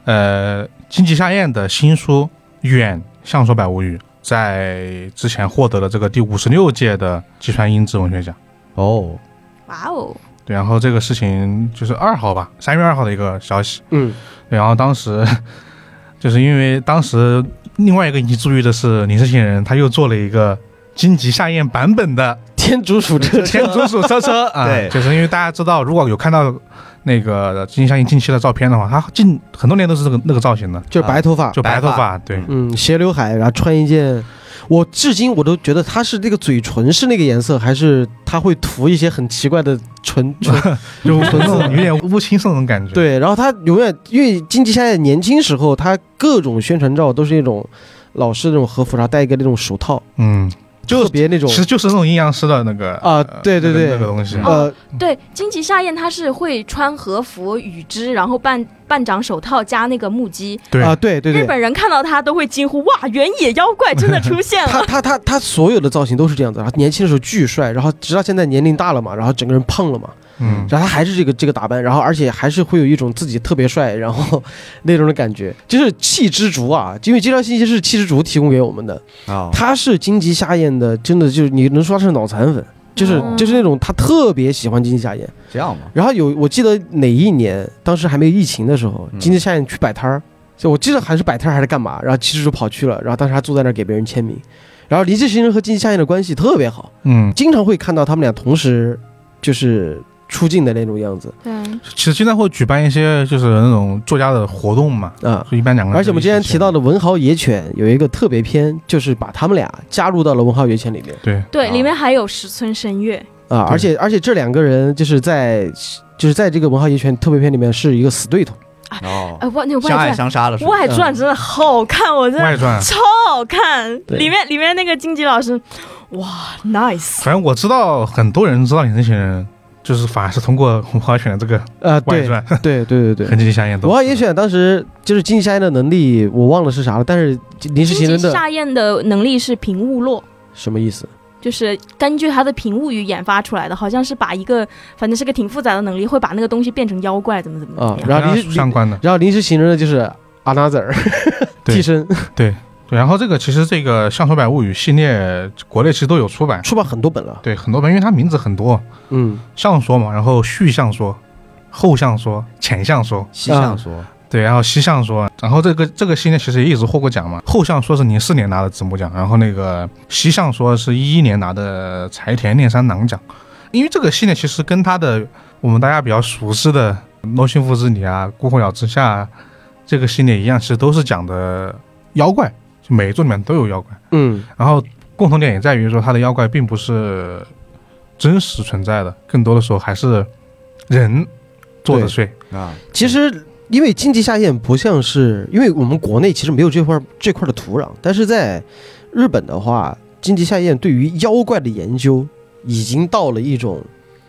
呃金吉夏彦的新书《远相说百物语》在之前获得了这个第五十六届的计算英治文学奖。哦，哇哦，对，然后这个事情就是二号吧，三月二号的一个消息。嗯，对然后当时 就是因为当时另外一个引起注意的是林世信人，他又做了一个荆棘夏彦版本的天竺鼠车天竺鼠车车 啊，对。就是因为大家知道，如果有看到那个金相应近期的照片的话，他近很多年都是这个那个造型的，就是白头发，就白头发，对，嗯，斜刘海，然后穿一件，我至今我都觉得他是那个嘴唇是那个颜色，还是他会涂一些很奇怪的唇 唇？就那种有点乌青色那种感觉。，对，然后他永远因为金吉夏在年轻时候，他各种宣传照都是那种老式的那种和服，然后戴一个那种手套，嗯，就特别那种其实就是那种阴阳师的那个啊呃对对对。那个东西。哦呃，对，金崎夏彦他是会穿和服、羽织，然后半半掌手套加那个木屐。对。啊，对对对，日本人看到他都会惊呼：“哇，原野妖怪真的出现他了。他他他他所有的造型都是这样子，然后年轻的时候巨帅，然后直到现在年龄大了嘛，然后整个人胖了嘛，嗯，然后他还是这个这个打扮，然后而且还是会有一种自己特别帅，然后 那种的感觉，就是气之竹啊，因为这条信息是气之竹提供给我们的，啊，他是金吉夏彦的，真的就是你能说他是脑残粉，就是、哦。就是那种他特别喜欢金吉夏彦。这样嘛，然后有我记得哪一年，当时还没有疫情的时候，嗯。金吉夏彦去摆摊儿，就我记得还是摆摊儿还是干嘛，然后气之竹跑去了，然后当时还坐在那儿给别人签名，然后林志行人和金吉夏彦的关系特别好，嗯，经常会看到他们俩同时就是出镜的那种样子。对，其实经常会举办一些就是那种作家的活动嘛，啊。就一般两个人。而且我们之前提到，的《文豪野犬》有一个特别篇，就是把他们俩加入到了《文豪野犬》里面。对，对，啊。里面还有石村深月，啊，而且而且这两个人就是在就是在这个《文豪野犬》特别篇里面是一个死对头，哦，呃，外那个相爱外传，相杀了是吧？外传真的好看，我真的外传。超好看。里面里面那个金吉老师，哇，nice，反正我知道很多人知道你那些人，就是反而是通过红花选的这个呃，对外传，对对对对很。积极相应《文豪野犬》当时就是金夏彦的能力，我忘了是啥了，但是临时金吉行人的夏彦的能力是平物落。什么意思？就是根据他的平物语研发出来的，好像是把一个，反正是个挺复杂的能力，会把那个东西变成妖怪，怎么怎么怎么样。啊然后临相关的。然后临时行人的就是阿纳泽尔对替身，对，然后这个其实这个《相说百物语》系列，国内其实都有出版，出版很多本了。对，很多本，因为它名字很多，嗯，相说嘛，然后续相说、后相说、前相说，西相说，对，然后西相说，然后这个这个系列其实也一直获过奖嘛。后相说是零四年拿的子母奖，然后那个西相说是一一年拿的柴田炼三郎奖。因为这个系列其实跟他的我们大家比较熟悉的《罗幸福之女》啊、《孤鸿鸟之下》啊这个系列一样，其实都是讲的妖怪，就每一座里面都有妖怪。嗯。然后共同点也在于说，它的妖怪并不是真实存在的，更多的时候还是人做的对。祟。啊，其实因为金吉夏彦不像是，因为我们国内其实没有这块这块的土壤，但是在日本的话，金吉夏彦对于妖怪的研究已经到了一种，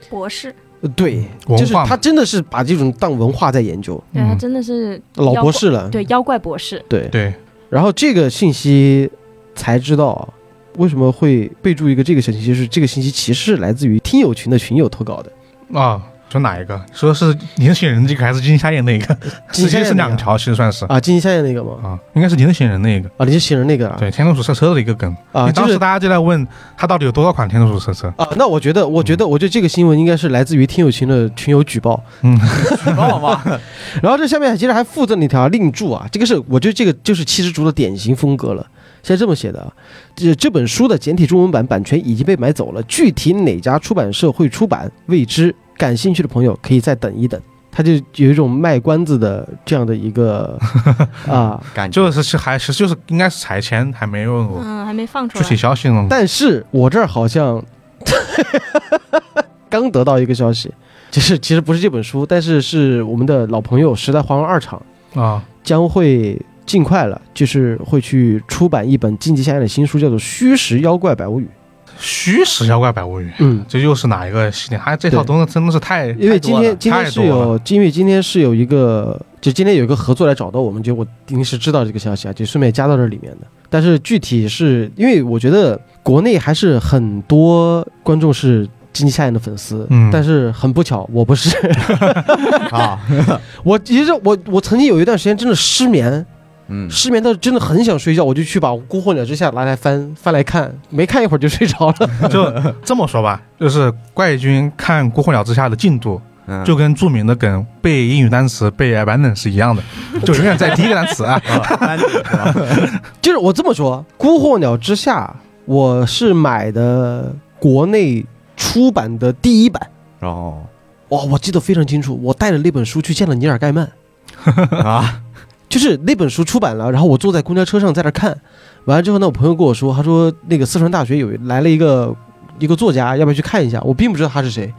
博士，呃对，就是他真的是把这种当文化在研究，对他嗯真的是老，博士了，对妖怪博士。对。对，然后这个信息才知道为什么会备注一个这个信息，就是这个信息其实来自于听友群的群友投稿的。啊，说哪一个？说是年轻人这个还是金夏彦那个？金夏是两条，其实算是啊，金星夏彦那个吗？啊，应该是年轻人那个。啊，你是新人那个啊？对，天竺鼠车车的一个梗啊，当时大家就在问他到底有多少款天竺鼠车车。啊，那我觉得，我觉得，我觉得这个新闻应该是来自于听友群的群友举报。嗯，知道吗？然后这下面其实还附赠了一条另注啊，这个是我觉得这个就是七之竹的典型风格了。现在这么写的啊，这这本书的简体中文版版权已经被买走了，具体哪家出版社会出版未知，感兴趣的朋友可以再等一等。他就有一种卖关子的这样的一个 啊，感觉就是是还是就是应该是彩签，还没有嗯，还没放出具体来。消息呢。但是我这儿好像 刚得到一个消息，就是其实不是这本书，但是是我们的老朋友时代华文二厂啊，将会尽快了，就是会去出版一本晋级夏彦的新书，叫做《虚实妖怪百物语》。虚实妖怪百物语，嗯，这又是哪一个系列？它这套东西真的是太因为今天今天是有，因为今天是有一个，就今天有一个合作来找到我们，就我临时知道这个消息啊，就顺便加到这里面的。但是具体是因为我觉得国内还是很多观众是金夏彦的粉丝，嗯但是很不巧，我不是。啊，我其实我我曾经有一段时间真的失眠，嗯，失眠到真的很想睡觉，我就去把《孤火鸟之下》拿来翻翻来看，没看一会儿就睡着了。就这么说吧，就是怪军看《孤火鸟之下》的进度，嗯就跟著名的梗背英语单词背 abandon 是一样的，就永远在第一个单词啊。就是我这么说，《孤火鸟之下》我是买的国内出版的第一版。哦哇，我记得非常清楚，我带着那本书去见了尼尔盖曼，啊，就是那本书出版了，然后我坐在公交车上在那看，完了之后呢，我朋友跟我说，他说那个四川大学有来了一个一个作家，要不要去看一下？我并不知道他是谁，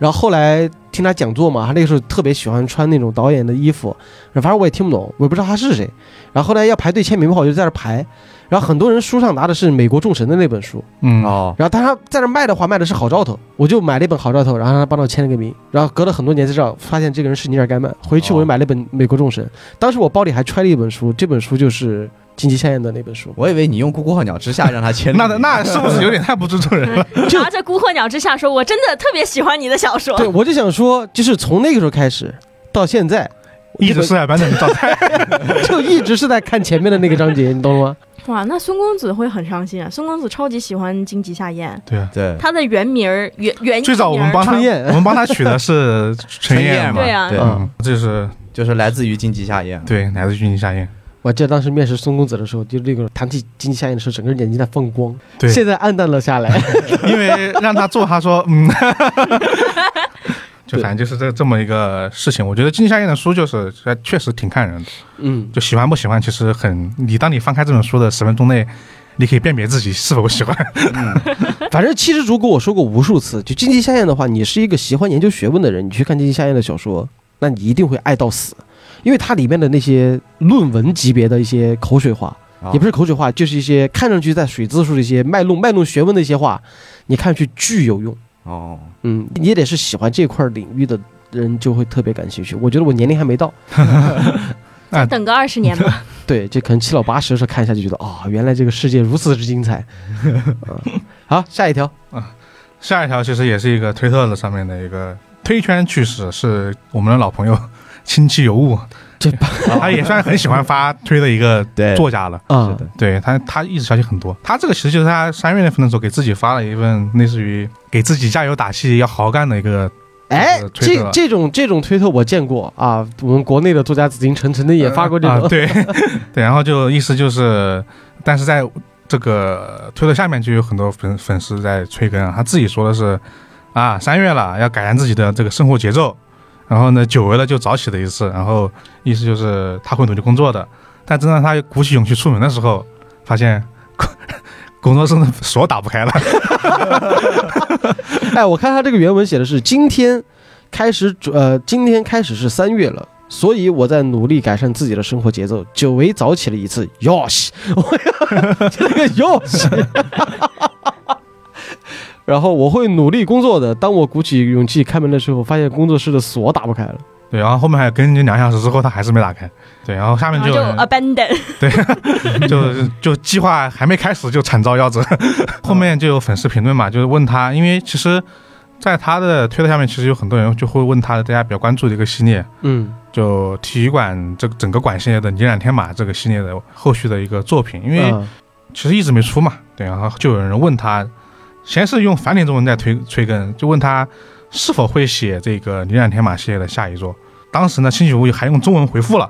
然后后来听他讲座嘛，他那个时候特别喜欢穿那种导演的衣服，反正我也听不懂，我也不知道他是谁。然后后来要排队签名嘛，我就在那排，然后很多人书上拿的是美国众神的那本书，嗯，哦，然后但他在那卖的话卖的是好兆头，我就买了一本好兆头，然后让他帮我签了个名，然后隔了很多年才知道，发现这个人是尼尔盖曼。回去我又买了一本《美国众神》，当时我包里还揣了一本书，这本书就是金鸡夏彦的那本书。我以为你用《孤孤鹤鸟之下》让他签 那那是不是有点太不尊重人了？拿着《孤鹤鸟之下》说：“我真的特别喜欢你的小说。对，我就想说，就是从那个时候开始到现在，一直是在版本的状态。就一直是在看前面的那个章节，你懂了吗？”哇，那孙公子会很伤心啊！孙公子超级喜欢金吉夏彦，对啊，对，他的原名儿原原最早我们帮他，我们帮他取的是陈陈燕燕嘛。对啊对，嗯，这是就是来自于金吉夏彦。对来自于金吉夏燕。我记得当时面试孙公子的时候，就那个谈起金鸡夏彦的时候，整个人眼睛在放光。对现在暗淡了下来。因为让他做，他说嗯，就反正就是这这么一个事情。我觉得金夏燕的书就是确实挺看人的，嗯，就喜欢不喜欢，其实很你当你翻开这本书的十分钟内，你可以辨别自己是否喜欢。嗯反正七之竹跟我说过无数次，就金鸡夏燕的话，你是一个喜欢研究学问的人，你去看金鸡夏燕的小说，那你一定会爱到死，因为它里面的那些论文级别的一些口水话，啊也不是口水话，就是一些看上去在水字数的一些卖弄卖弄学问的一些话，你看上去巨有用。哦，嗯，你也得是喜欢这块领域的人，就会特别感兴趣。我觉得我年龄还没到，再等个二十年吧。对，这可能七老八十的时候看一下就觉得，哦，原来这个世界如此之精彩。嗯好，下一条啊，下一条其实也是一个推特的上面的一个推圈趣事，是我们的老朋友亲戚有误，这 他也算很喜欢发推的一个作家了。嗯，对他，他一直消息很多。他这个其实就是他三月份的时候给自己发了一份类似于给自己加油打气、要好好干的一个。哎这这种这种推特我见过啊，我们国内的作家紫金陈晨的也发过这种，啊对。对，然后就意思就是，但是在这个推特下面就有很多粉粉丝在催更啊，他自己说的是啊，三月了，要改善自己的这个生活节奏，然后呢，久违了就早起了一次，然后意思就是他会努力工作的，但正当他鼓起勇气出门的时候，发现工 工作室的锁打不开了。哎，我看他这个原文写的是今天开始，呃，今天开始是三月了。所以我在努力改善自己的生活节奏，久违早起了一次，哟西，我要这个哟西，然后我会努力工作的。当我鼓起勇气开门的时候，发现工作室的锁打不开了。对，然后后面还跟进两小时之后，他还是没打开。对，然后下面就就 abandon，对 就就计划还没开始就惨遭夭折。后面就有粉丝评论嘛，就是问他，因为其实，在他的推特下面，其实有很多人就会问他，大家比较关注的一个系列，嗯就体育馆这整个馆系列的《你染天马》这个系列的后续的一个作品，因为啊其实一直没出嘛。对，然后就有人问他，先是用繁体中文在推催更，就问他是否会写这个《泥染天马》系列的下一作。当时呢，清喜屋还用中文回复了。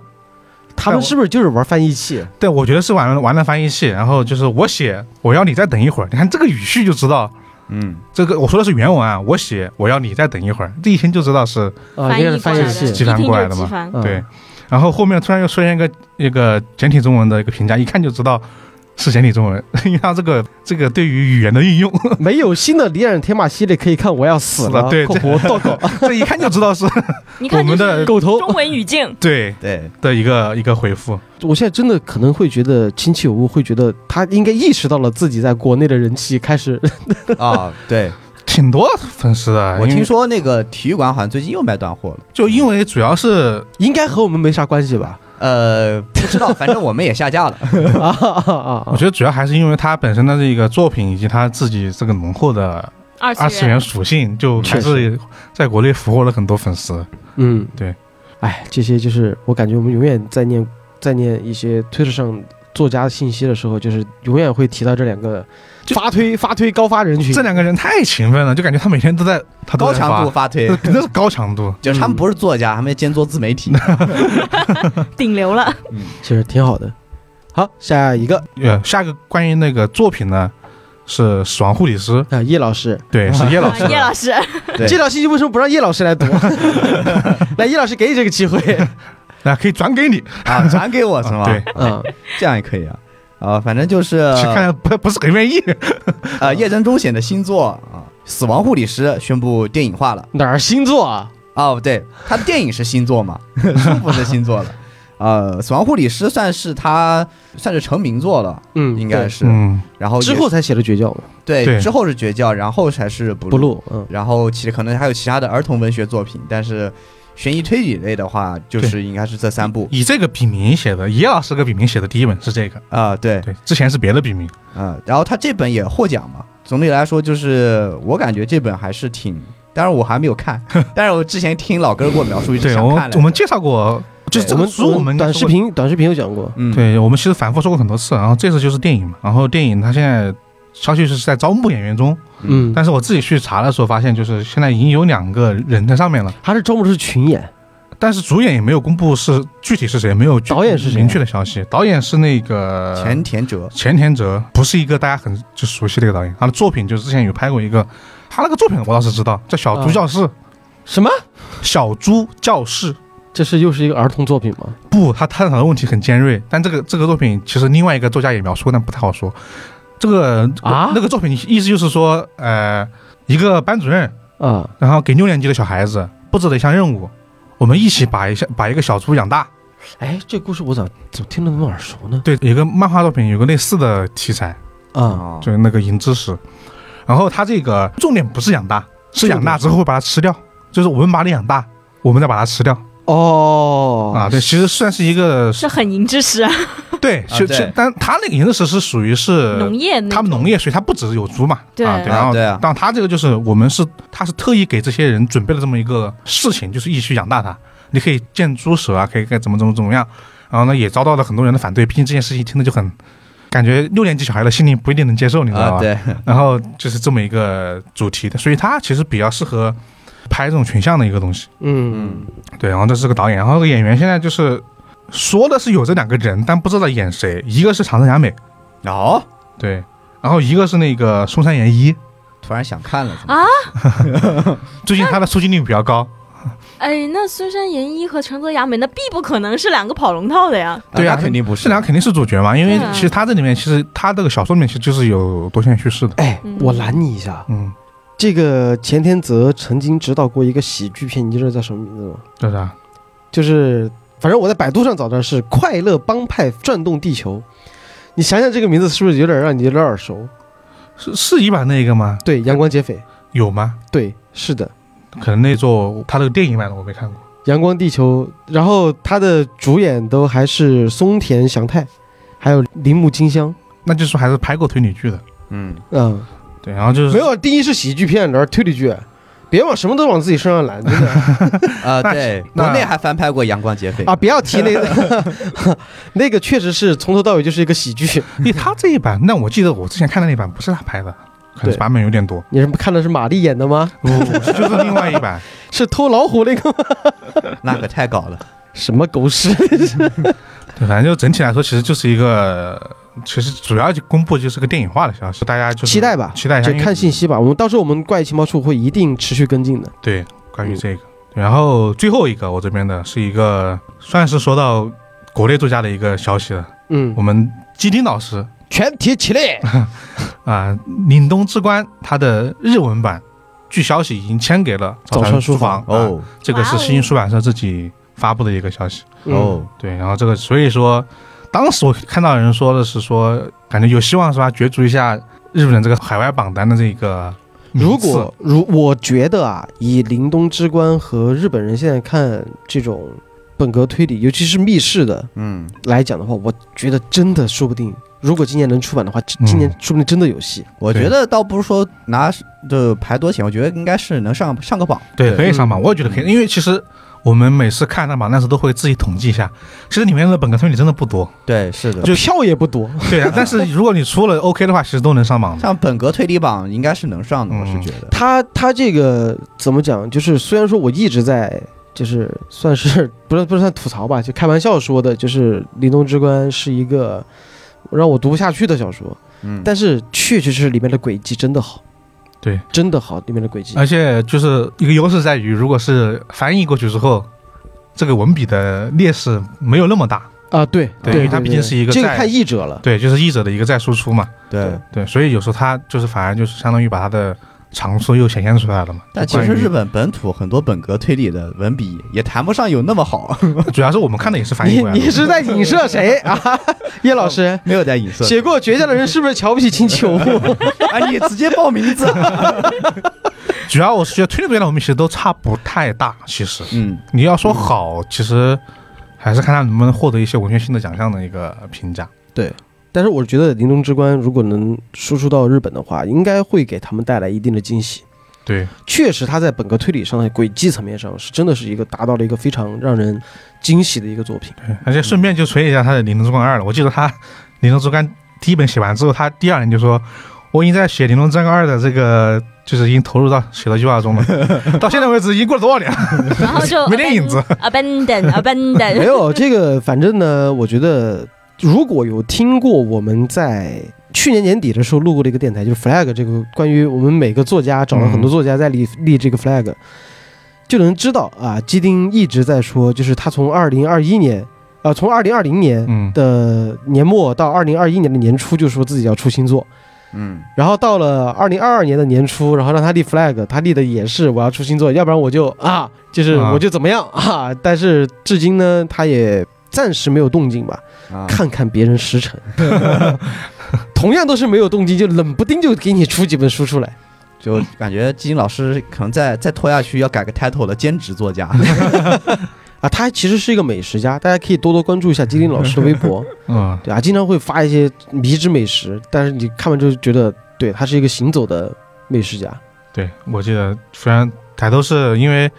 他们是不是就是玩翻译器？对，我觉得是玩玩的翻译器，然后就是我写，我要你再等一会儿。你看这个语序就知道，嗯，这个我说的是原文啊，我写我要你再等一会儿，这一听就知道是啊，翻译过来的，翻译器机。翻过来的嘛对。然后后面突然又出现一个一个简体中文的一个评价，一看就知道是简体中文，因为它这个这个对于语言的运用，没有新的《离染天马》系列可以看，我要死了。对括弧倒狗 这一看就知道是你看我们的狗头。中文语境，对对，的一个一个回复。我现在真的可能会觉得亲戚有误，会觉得他应该意识到了自己在国内的人气开始啊，对，挺多粉丝的，我听说那个体育馆好像最近又卖断货了。就因为主要是应该和我们没啥关系吧？呃，不知道，反正我们也下架了。啊啊啊我！觉得主要还是因为他本身的这个作品以及他自己这个浓厚的二二次元属性，就还确是在国内俘获了很多粉丝。嗯，对。哎，这些就是我感觉我们永远在念在念一些推特上作家信息的时候，就是永远会提到这两个就发推发推高发人群。这两个人太勤奋了，就感觉他每天都在他都在高强度发，发推，真的是高强度。就是他们不是作家，他们兼做自媒体。顶流了。嗯其实挺好的。好，下一个呃，下个关于那个作品呢，是《死亡护理师》，啊，叶老师，对，是叶老啊师。叶老师，对这条信息为什么不让叶老师来读？来，叶老师给你这个机会。那可以转给你。啊，转给我是吗？对，嗯，这样也可以啊。啊，反正就是 去看不不是很愿意。呃，叶真忠显的新作啊，《死亡护理师》宣布电影化了。哪儿星座啊？哦，对，他的电影是新作嘛，书不是新作了。呃，《死亡护理师》算是他算是成名作了，嗯，应该是。嗯，然后之后才写的绝教嘛，对对之后是绝教，然后才是不不录。嗯，然后其实可能还有其他的儿童文学作品，但是悬疑推理类的话，就是应该是这三部。以这个笔名写的，叶老师个笔名写的第一本是这个，啊、对，对，之前是别的笔名。啊、然后他这本也获奖嘛。总体来说，就是我感觉这本还是挺，当然我还没有看，但是我之前听老哥给我描述，一直对，我想看我们介绍过，就是这我们个书我们短视频短视频有讲过，嗯，对我们其实反复说过很多次，然后这次就是电影嘛，然后电影它现在消息是在招募演员中，嗯，但是我自己去查的时候发现，就是现在已经有两个人在上面了，他是招募的是群演，但是主演也没有公布是具体是谁，没有导演是谁啊明确的消息。导演是那个前田哲，前田哲，不是一个大家很就熟悉的一个导演，他的作品就之前有拍过一个，他那个作品我倒是知道，叫《小猪啊教室》什么？小猪教室。这是又是一个儿童作品吗？不，他探讨的问题很尖锐，但这个这个作品其实另外一个作家也描述，但不太好说。这个啊那个作品意思就是说，呃，一个班主任，啊，然后给六年级的小孩子布置了一项任务，我们一起把一下把一个小猪养大。哎，这故事我咋怎么听着那么耳熟呢？对，有一个漫画作品有个类似的题材，啊，啊，就是那个银之匙。然后他这个重点不是养大，是养大之后会把它吃掉，就是我们把你养大，我们再把它吃掉哦啊。对，其实算是一个是很银之石啊，对，啊对是是，但他那个银之石是属于是农业他们农业，所以它不只是有猪嘛，对啊，对，然后但他这个就是我们是他是特意给这些人准备了这么一个事情，就是一起去养大它，你可以见猪舍啊，可以该怎么怎么怎么样，然后呢也遭到了很多人的反对，毕竟这件事情听着就很。感觉六年级小孩的心灵不一定能接受，你知道吧？啊，对，然后就是这么一个主题的，所以他其实比较适合拍这种群像的一个东西。嗯，对，然后这是个导演，然后这个演员现在就是说的是有这两个人，但不知道演谁，一个是长泽雅美，哦，对，然后一个是那个松山研一，突然想看了，啊。最近他的出镜率比较高。哎，那孙山研一和长泽雅美，那必不可能是两个跑龙套的呀。对啊肯定不是，这两个肯定是主角嘛，因为其实他这里面其实他这个小说里面其实就是有多线叙事的。哎嗯，我拦你一下，嗯，这个前天泽曾经指导过一个喜剧片，你知道叫什么名字吗？叫啥。就是反正我在百度上找的是《快乐帮派转动地球》，你想想这个名字是不是有点让你有点耳熟？是是一版那个吗？对，阳光劫匪，有吗？对，是的，可能那座他那个电影版的我没看过。阳光地球，然后他的主演都还是松田翔太，还有铃木金香，那就是说还是拍过推理剧的。嗯，嗯，对，然后就是没有，第一是喜剧片，然后推理剧，别往什么都往自己身上揽，真的 啊，那对，那国内还翻拍过《阳光劫匪》啊，不要提那个，那个确实是从头到尾就是一个喜剧。因为他这一版，那我记得我之前看的那版不是他拍的，可能是版本有点多。你是看的是玛丽演的吗？不不不，就是另外一版。是偷老虎那个吗？那可太搞了，什么狗屎？对，反正就整体来说，其实就是一个，其实主要就公布就是个电影化的消息，大家就期待吧期待一下，就看信息吧。我们到时候我们怪异情报处会一定持续跟进的。对关于这个。然后最后一个我这边的是一个算是说到国内作家的一个消息了，嗯我，们基丁老师全体起立。啊，凛冬之关》它的日文版，据消息已经签给了早川川书房哦这个是新兴出版社自己发布的一个消息。嗯哦，对，然后这个所以说，当时我看到人说的是说，感觉有希望是吧？角逐一下日本这个海外榜单的这个名次。如果如我觉得啊，以凛冬之关和日本人现在看这种本格推理，尤其是密室的嗯，来讲的话，我觉得真的说不定，如果今年能出版的话，今今年说不定真的有戏。对我觉得倒不是说拿的排多钱，我觉得应该是能上上个榜，对可以上榜，嗯我也觉得可以，因为其实我们每次看那榜单时都会自己统计一下，其实里面的本科推理真的不多。对，是的，就票也不多，对啊，但是如果你出了 OK 的话，其实都能上榜的。像本格推理榜应该是能上的，我是嗯觉得，他他这个怎么讲？就是虽然说我一直在，就是算是 不是不是算吐槽吧，就开玩笑说的，就是《凛冬之关》是一个让我读不下去的小说，嗯，但是确实是里面的轨迹真的好，对，真的好，里面的轨迹。而且就是一个优势在于，如果是翻译过去之后，这个文笔的劣势没有那么大。啊，对对因为它毕竟是一个在这个太译者了，对，就是译者的一个再输出嘛。对。对，所以有时候他就是反而就是相当于把他的长处又显现出来了嘛。但其实日本本土很多本格推理的文笔也谈不上有那么好，主要是我们看的也是翻译你过来的。你是在影射谁啊？叶老师没有在影射。写过《绝佳的人》是不是瞧不起金球？啊，你直接报名字，主要我是觉得推理的文笔其实都差不太大。其实嗯，你要说好，其实还是看他能不能获得一些文学性的奖项的一个评价。但是我觉得《临终之关》如果能输出到日本的话，应该会给他们带来一定的惊喜。对，确实，他在本格推理上的轨迹层面上是真的是一个达到了一个非常让人惊喜的一个作品。对，而且顺便就吹一下他的《灵龙之关二》了。我记得他《灵龙之关》第一本写完之后，他第二年就说：“我已经在写《灵龙之冠二》的这个，就是已经投入到写到计划中了。到现在为止，已经过了多少年了？然后就没点影子 abandon 没 abandon，有这个，反正呢，我觉得如果有听过我们在去年年底的时候录过的一个电台，就是 flag 这个关于我们每个作家找了很多作家在立立这个 flag，就能知道啊，基丁一直在说，就是他从二零二一年，呃，从二零二零年嗯，的年末到二零二一年的年初，就说自己要出新作。嗯，然后到了二零二二年的年初，然后让他立 flag，他立的也是我要出新作，要不然我就啊，就是啊我就怎么样啊。但是至今呢，他也暂时没有动静吧。啊，看看别人时辰，同样都是没有动静，就冷不丁就给你出几本书出来。就感觉基金老师可能再再拖下去要改个 title 了兼职作家。啊，他其实是一个美食家，大家可以多多关注一下基丁老师的微博，嗯，对啊，经常会发一些迷之美食，但是你看完之后觉得，对他是一个行走的美食家。对，我记得虽然抬头是因为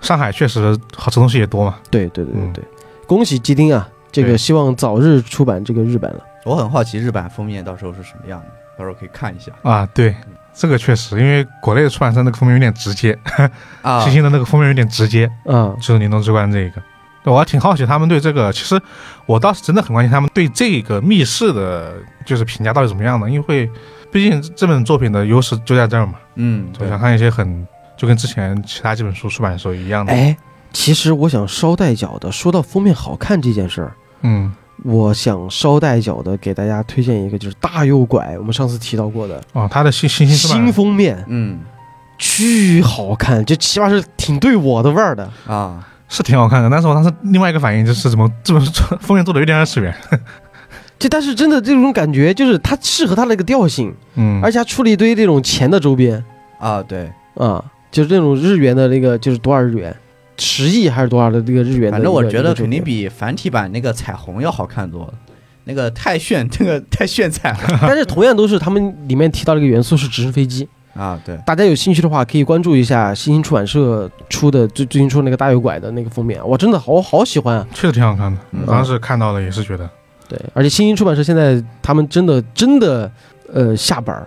上海确实好吃东西也多嘛，对对对对嗯对，恭喜基丁啊！这个希望早日出版这个日版了。我很好奇日版封面到时候是什么样的，到时候可以看一下啊，对，这个确实，因为国内的出版社那个封面有点直接，啊 星星的那个封面有点直接，嗯，就是《灵动之冠》这一个。对我还挺好奇他们对这个，其实我倒是真的很关心他们对这个密室的，就是评价到底怎么样的，因为毕竟这本作品的优势就在这儿嘛。嗯，对我想看一些很就跟之前其他几本书出版的时候一样的。哎，其实我想捎带脚的说到封面好看这件事儿，嗯，我想捎带脚的给大家推荐一个，就是大右拐，我们上次提到过的哦，他的新新新新封面，嗯。巨好看，就起码是挺对我的味儿的。啊，是挺好看的，但是我当时另外一个反应就是怎么这本书封面做的有点二次元。这但是真的这种感觉，就是它适合它那个调性，嗯，而且还出了一堆这种钱的周边。啊，对，啊，就是这种日元的那个，就是多少日元，十亿还是多少的这个日元个。反正我觉得肯定比繁体版那个彩虹要好看多了，那个太炫，那个 太炫彩了。但是同样都是他们里面提到的一个元素是直升飞机。啊，对，大家有兴趣的话，可以关注一下新星出版社出的最最近出的那个大右拐的那个封面，我真的好好喜欢啊！确实挺好看的，嗯。我当时看到了也是觉得，对，而且新星出版社现在他们真的真的呃下本儿。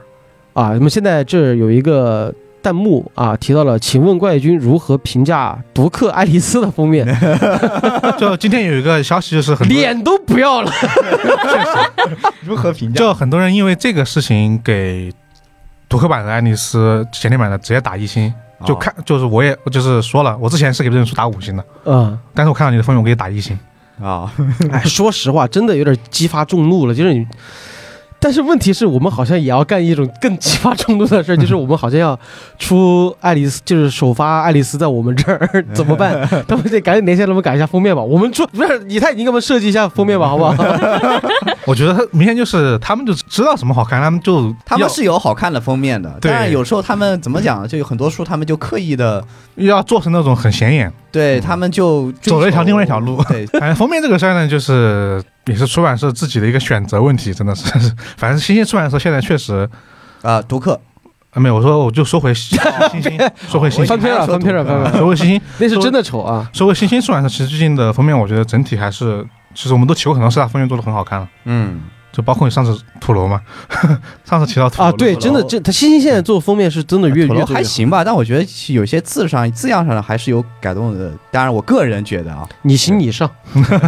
啊，那么现在这儿有一个弹幕啊提到了，请问怪君如何评价独克爱丽丝的封面？就今天有一个消息就是很多脸都不要了。如何评价？就很多人因为这个事情给读客版的爱丽丝简体版的直接打一星，就看就是我也就是说了，我之前是给这本书打五星的，嗯，但是我看到你的封面，我给你打一星。啊，哎，说实话，真的有点激发众怒了，就是你。但是问题是我们好像也要干一种更激发冲突的事儿，就是我们好像要出爱丽丝，就是首发爱丽丝在我们这儿怎么办？他们得赶紧联系他们改一下封面吧。我们出不是以太，你给我们设计一下封面吧，好不好？我觉得 他明显就是他们就知道什么好看，他们就他们是有好看的封面的，但是有时候他们怎么讲，就有很多书他们就刻意的，要做成那种很显眼。对他们就走了一条另外一条路对，反正封面这个事儿呢，就是也是出版社自己的一个选择问题，真的是。反正新兴出版社现在确实，啊，读客啊，没有，我说我就说回新 新兴，说回星星，翻篇了，翻篇了，翻篇了，说回星星，那是真的丑啊！说回星星出版社，其实最近的封面，我觉得整体还是，其实我们都提过很多次，大封面做的很好看了，嗯，就包括你上次土楼嘛，上次提到土楼啊，对，真的，这他星星现在做封面是真的越越。还行吧，但我觉得有些字上字样上还是有改动的。当然，我个人觉得啊，你行你上，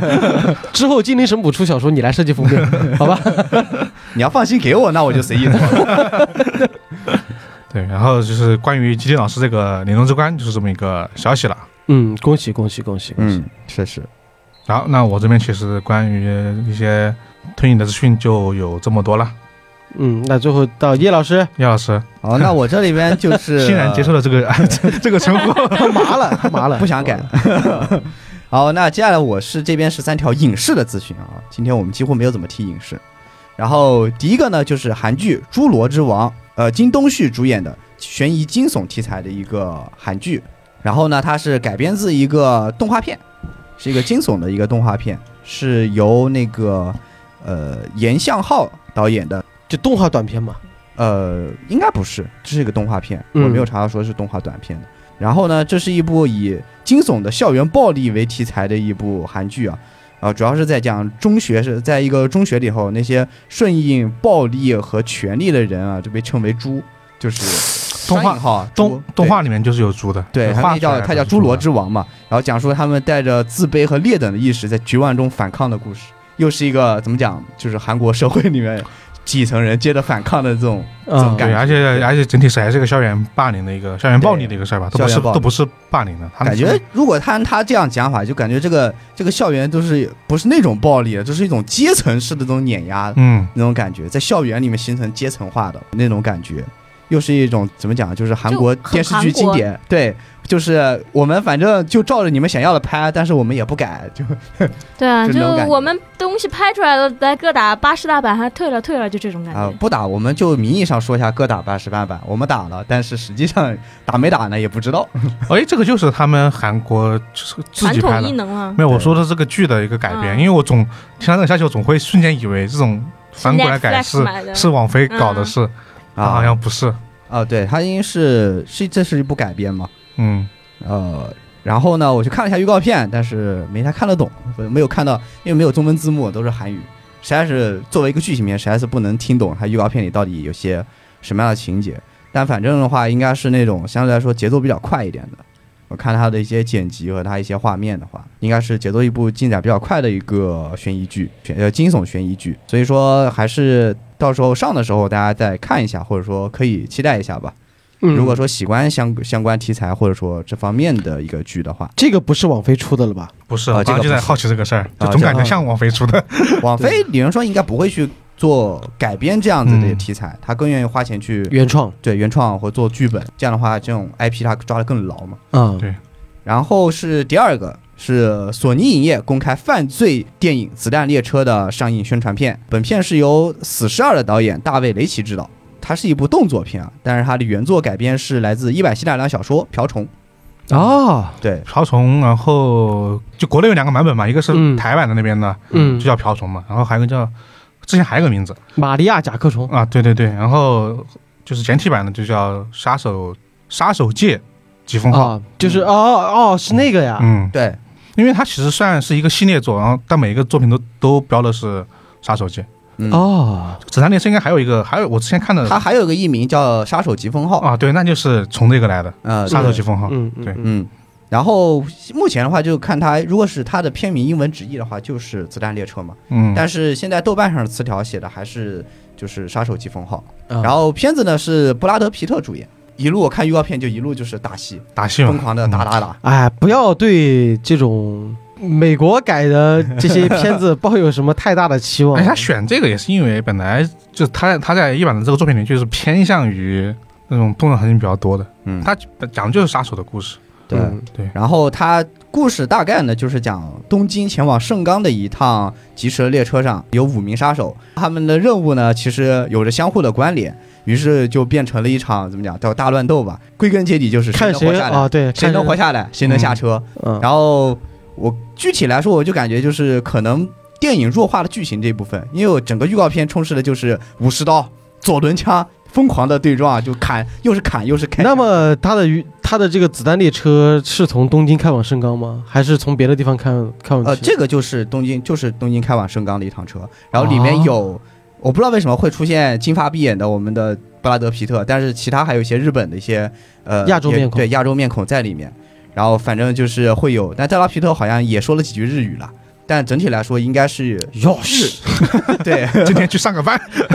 之后精灵神捕出小说，你来设计封面，好吧？你要放心给我，那我就随意做。对，然后就是关于吉林老师这个年终之关，就是这么一个消息了。嗯，恭喜恭喜恭喜恭喜！嗯，确实，然后，那我这边其实关于一些推理的资讯就有这么多了。嗯，那最后到叶老师，叶老师好，那我这里边就是 欣然接受了这个 这个称呼。他麻了，他麻了，不想改。好，那接下来我是这边十三条影视的资讯啊，今天我们几乎没有怎么提影视。然后第一个呢，就是韩剧《侏罗之王》，呃，金东旭主演的《悬疑惊悚题材的一个韩剧。然后呢，它是改编自一个动画片，是一个惊悚的一个动画片，是由那个呃严相浩导演的。就动画短片嘛。呃，应该不是，这是一个动画片，嗯我没有查到说是动画短片的。然后呢，这是一部以惊悚的校园暴力为题材的一部韩剧啊，啊，主要是在讲中学是在一个中学里头，那些顺应暴力和权力的人啊，就被称为猪，就是动画哈动动画里面就是有猪的，对，就他那画出来的叫他叫侏罗之王嘛，然后讲述他们带着自卑和劣等的意识，在绝望中反抗的故事，又是一个怎么讲，就是韩国社会里面几层人接着反抗的这种这种啊感觉，而且而且整体是还是个校园霸凌的一个校园暴力的一个事儿吧，都不是都不是霸凌的，感觉如果他按他这样讲法，就感觉这个这个校园都是不是那种暴力，就是一种阶层式的这种碾压嗯，那种感觉，在校园里面形成阶层化的那种感觉，又是一种怎么讲，就是韩国电视剧经典，对，就是我们反正就照着你们想要的拍，但是我们也不改，就 对啊，就我们东西拍出来了，来各打八十大板，还退了退了，就这种感觉。啊、觉。不打，我们就名义上说一下各打八十大板，我们打了，但是实际上打没打呢也不知道。哎，这个就是他们韩国就是自传己拍的。统异。能啊，没有，我说的这个剧的一个改编，嗯因为我总听到这个消息，我总会瞬间以为这种翻过来改是是网飞搞的嗯。事，啊，好像不是。啊，对，它应该是是这是一部改编嘛，嗯，呃，然后呢，我去看了一下预告片，但是没太看得懂，没有看到，因为没有中文字幕，都是韩语，实在是作为一个剧情片，实在是不能听懂它预告片里到底有些什么样的情节。但反正的话，应该是那种相对来说节奏比较快一点的。我看它的一些剪辑和它一些画面的话，应该是节奏一部进展比较快的一个悬疑剧，悬呃惊悚悬疑剧。所以说，还是到时候上的时候大家再看一下，或者说可以期待一下吧。嗯。如果说喜欢相相关题材或者说这方面的一个剧的话，这个不是网飞出的了吧？不是，啊我刚刚就在这个不是。好奇这个事儿，啊就总感觉像网飞出的。网飞理论上应该不会去做改编这样子的嗯。题材，他更愿意花钱去原创。对原创或做剧本，这样的话这种 IP 他抓得更牢嘛。嗯，对。然后是第二个是索尼影业公开犯罪电影《子弹列车》的上映宣传片，本片是由《死侍二》的导演大卫雷奇执导。它是一部动作片啊，但是它的原作改编是来自伊坂幸太郎小说《瓢虫》。哦，对，瓢虫，然后就国内有两个版本嘛，一个是嗯台版的那边的，嗯就，叫瓢虫嘛，然后还有一个叫之前还有个名字玛利亚甲壳虫啊，对对对，然后就是简体版的就叫杀手杀手界疾风号，啊，就是哦哦是那个呀，嗯，对，因为它其实算是一个系列作，然后但每一个作品都都标的是杀手界。嗯，哦，子弹列车应该还有一个，还有我之前看的它还有个艺名叫《杀手疾风号》。啊，对，那就是从这个来的呃，杀手对疾风号。对嗯对嗯嗯，然后目前的话，就看它，如果是它的片名英文直译的话，就是《子弹列车》嘛。嗯，但是现在豆瓣上的词条写的还是就是《杀手疾风号》。啊然后片子呢是布拉德皮特主演，一路我看预告片就一路就是打戏，打戏嘛，疯狂的打打打。哎，不要对这种美国改的这些片子抱有什么太大的期望哎，。他选这个也是因为本来就他他在一版的这个作品里就是偏向于那种动作痕迹比较多的，嗯，他讲的就是杀手的故事。对。嗯对，然后它故事大概呢，就是讲东京前往盛冈的一趟疾驰的列车上有五名杀手，他们的任务呢其实有着相互的关联，于是就变成了一场怎么讲叫大乱斗吧。归根结底就是看谁能活下来，啊？对，谁能活下来，谁能下车。嗯，然后我具体来说，我就感觉就是可能电影弱化了剧情这一部分，因为我整个预告片充斥的就是武士刀、左轮枪。疯狂的对撞，就砍，又是砍又是砍。那么他的他的这个子弹列车是从东京开往盛冈吗？还是从别的地方开开往去？呃，这个就是东京，就是东京开往盛冈的一趟车，然后里面有，我不知道为什么会出现金发碧眼的我们的布拉德皮特，但是其他还有一些日本的一些呃亚洲面孔对亚洲面孔在里面，然后反正就是会有，但布拉皮特好像也说了几句日语了。但整体来说，应该是哟是 对 今天去上个班，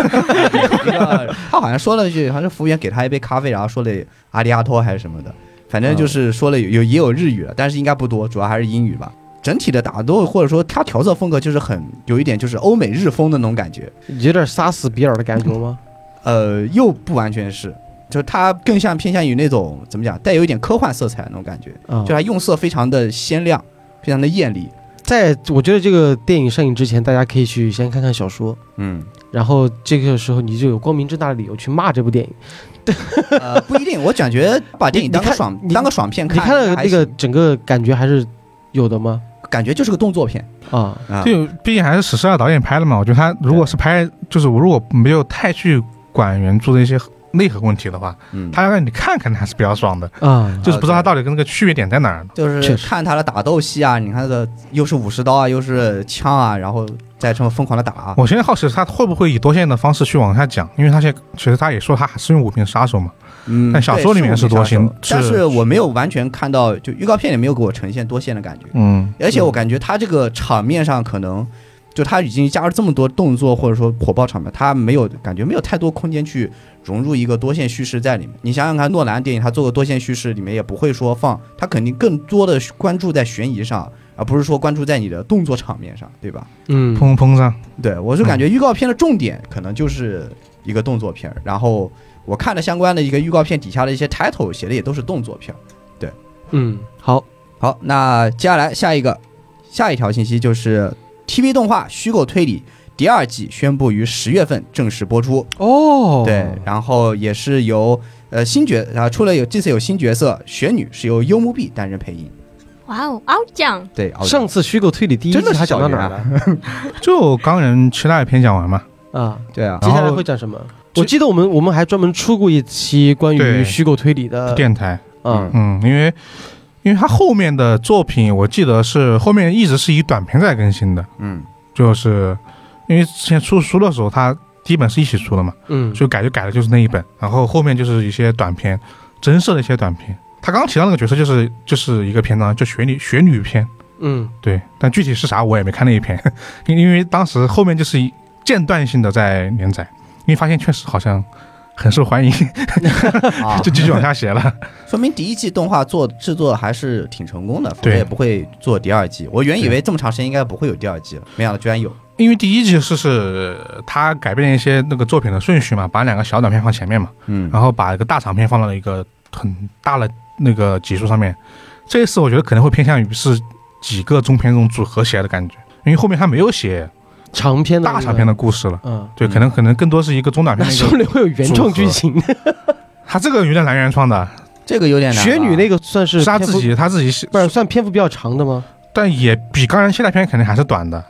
他好像说了句，好像是服务员给他一杯咖啡，然后说了阿里阿托还是什么的，反正就是说了有有也有日语了，但是应该不多，主要还是英语吧。整体的打斗或者说他调色风格就是很有一点就是欧美日风的那种感觉，有点杀死比尔的感觉吗？呃，又不完全是，就它更像偏向于那种怎么讲，带有一点科幻色彩的那种感觉，啊就，它用色非常的鲜亮，非常的艳丽。在我觉得这个电影上映之前，大家可以去先看看小说，嗯，然后这个时候你就有光明正大的理由去骂这部电影。呃，不一定，我感觉把电影当个爽当个爽片看你看，看了那个整个感觉还是有的吗？感觉就是个动作片啊，啊。就毕竟还是史诗二导演拍的嘛，我觉得他如果是拍，就是我如果没有太去管原著的一些内核问题的话，嗯，他要让你看看还是比较爽的，啊，就是不知道他到底跟那个区别点在哪儿呢。就是看他的打斗戏啊，你看他的又是武士刀啊，又是枪啊，然后再这么疯狂的打啊。我现在好奇是他会不会以多线的方式去往下讲，因为他现在其实他也说他还是用五名杀手嘛，嗯。但小说里面是多线对但是是我没有完全看到，就预告片里没有给我呈现多线的感觉。嗯，而且我感觉他这个场面上可能，就他已经加入这么多动作或者说火爆场面，他没有感觉没有太多空间去融入一个多线叙事在里面。你想想看，诺兰电影他做个多线叙事里面也不会说放，他肯定更多的关注在悬疑上，而不是说关注在你的动作场面上，对吧？嗯，砰砰上，对我是感觉预告片的重点可能就是一个动作片儿，然后我看了相关的一个预告片底下的一些 title 写的也都是动作片儿。嗯，好，好，那接下来下一个下一条信息就是 TV 动画《虚构推理》第二季宣布于十月份正式播出。哦，对，然后也是由呃新角啊，除了有这次有新角色雪女是由幽木碧担任配音。哇哦，傲酱，对，上次虚构推理第一真的是季他讲到哪儿了？就钢人期待篇讲完嘛，啊，对啊，接下来会讲什么？我记得我们我们还专门出过一期关于虚构推理的电台，嗯，嗯，因为因为他后面的作品，我记得是后面一直是以短篇在更新的，嗯。就是因为之前出书的时候，他第一本是一起出的嘛，嗯，所以改就改的就是那一本，然后后面就是一些短篇，真实的一些短篇。他刚刚提到那个角色就是就是一个篇章，就雪女雪女篇，嗯。对，但具体是啥我也没看那一篇，因 因为当时后面就是一间断性的在连载，因为发现确实好像很受欢迎，啊，就继续往下写了。说明第一季动画做制作还是挺成功的，否则也不会做第二季。我原以为这么长时间应该不会有第二季了，没想到居然有。因为第一季是是他改变了一些那个作品的顺序嘛，把两个小短片放前面嘛，嗯然后把一个大长片放到了一个很大的那个集数上面。这一次我觉得可能会偏向于是几个中篇这种组合起来的感觉，因为后面他没有写长篇的那个大长篇的，故事了，嗯，对，可能可能更多是一个中短篇的一个。说不定会有原创剧情。他这个有点难原创的，这个有点难啊。雪女那个算是是他自己他自己写，不是算篇幅比较长的吗？但也比钢人期待篇肯定还是短的，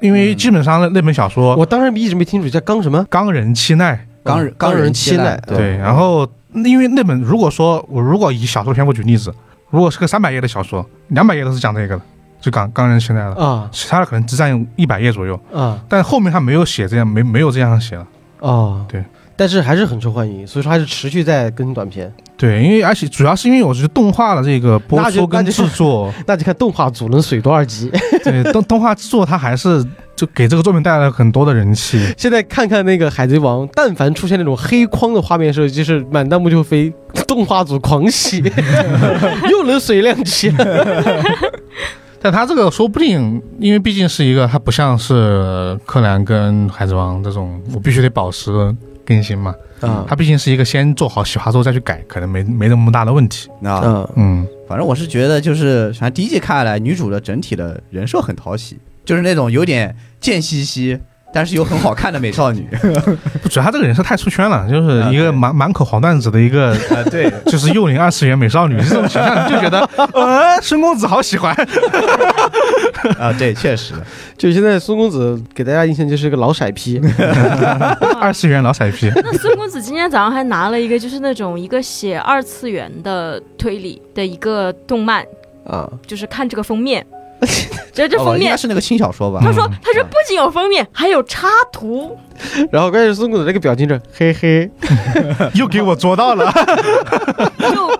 因为基本上那那本小说我当时一直没听楚叫钢什么？钢人期奈钢人钢人人期期待对，然后因为那本如果说我如果以小说篇幅举例子，如果是个三百页的小说，两百页都是讲这个的，就刚刚人现在了，啊其他的可能只占一百页左右，啊但后面他没有写这样，没没有这样写了。哦，对，但是还是很受欢迎，所以说还是持续在更新短片。对，因为而且主要是因为我是动画的这个播出跟制作，那就看动画组能水多少集。对动动画制作，它还是就给这个作品带来了很多的人气。现在看看那个《海贼王》，但凡出现那种黑框的画面的时候，就是满弹幕就飞，动画组狂喜，又能水量级了。但他这个说不定，因为毕竟是一个，他不像是柯南跟海贼王这种，我必须得保持更新嘛。嗯，他毕竟是一个先做好企划之后再去改，可能没没那么大的问题。啊，嗯嗯，反正我是觉得，就是反正第一季看下来，女主的整体的人设很讨喜，就是那种有点贱兮兮，但是有很好看的美少女。不，主要他这个人设太出圈了，就是一个满满口黄段子的一个，呃，对，就是幼龄二次元美少女这种形象，你就觉得，呃，孙公子好喜欢。啊，对，确实，就现在孙公子给大家印象就是一个老色批，二次元老色批，那孙公子今天早上还拿了一个，就是那种一个写二次元的推理的一个动漫，啊，就是看这个封面，这这封面，哦应该是那个轻小说吧？他说嗯他说不仅有封面，还有插图，然后关键是孙公子那个表情是嘿嘿，又给我捉到了。就。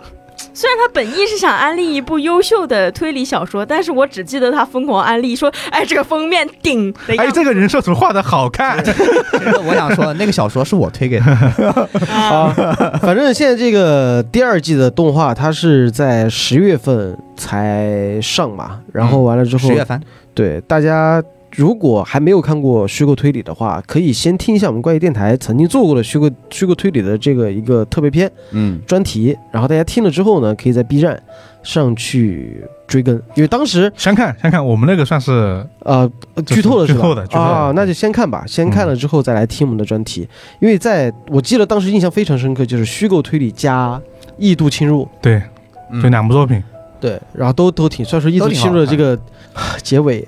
虽然他本意是想安利一部优秀的推理小说，但是我只记得他疯狂安利说：“哎，这个封面顶的样哎，这个人设图画的好看。其 实我想说，那个小说是我推给他的。啊，反正现在这个第二季的动画，它是在十月份才上嘛，然后完了之后，十月份，对大家如果还没有看过虚构推理的话，可以先听一下我们怪异电台曾经做过的虚构虚构推理的这个一个特别篇嗯，专题，然后大家听了之后呢，可以在 B 站上去追更，因为当时先看先看，我们那个算是呃剧透了是吧？剧透的剧透的啊，那就先看吧，先看了之后再来听我们的专题，因为在我记得当时印象非常深刻，就是虚构推理加异度侵入，对，嗯。就两部作品。对，然后都都挺，虽然说异度都挺好侵入的这个 结尾，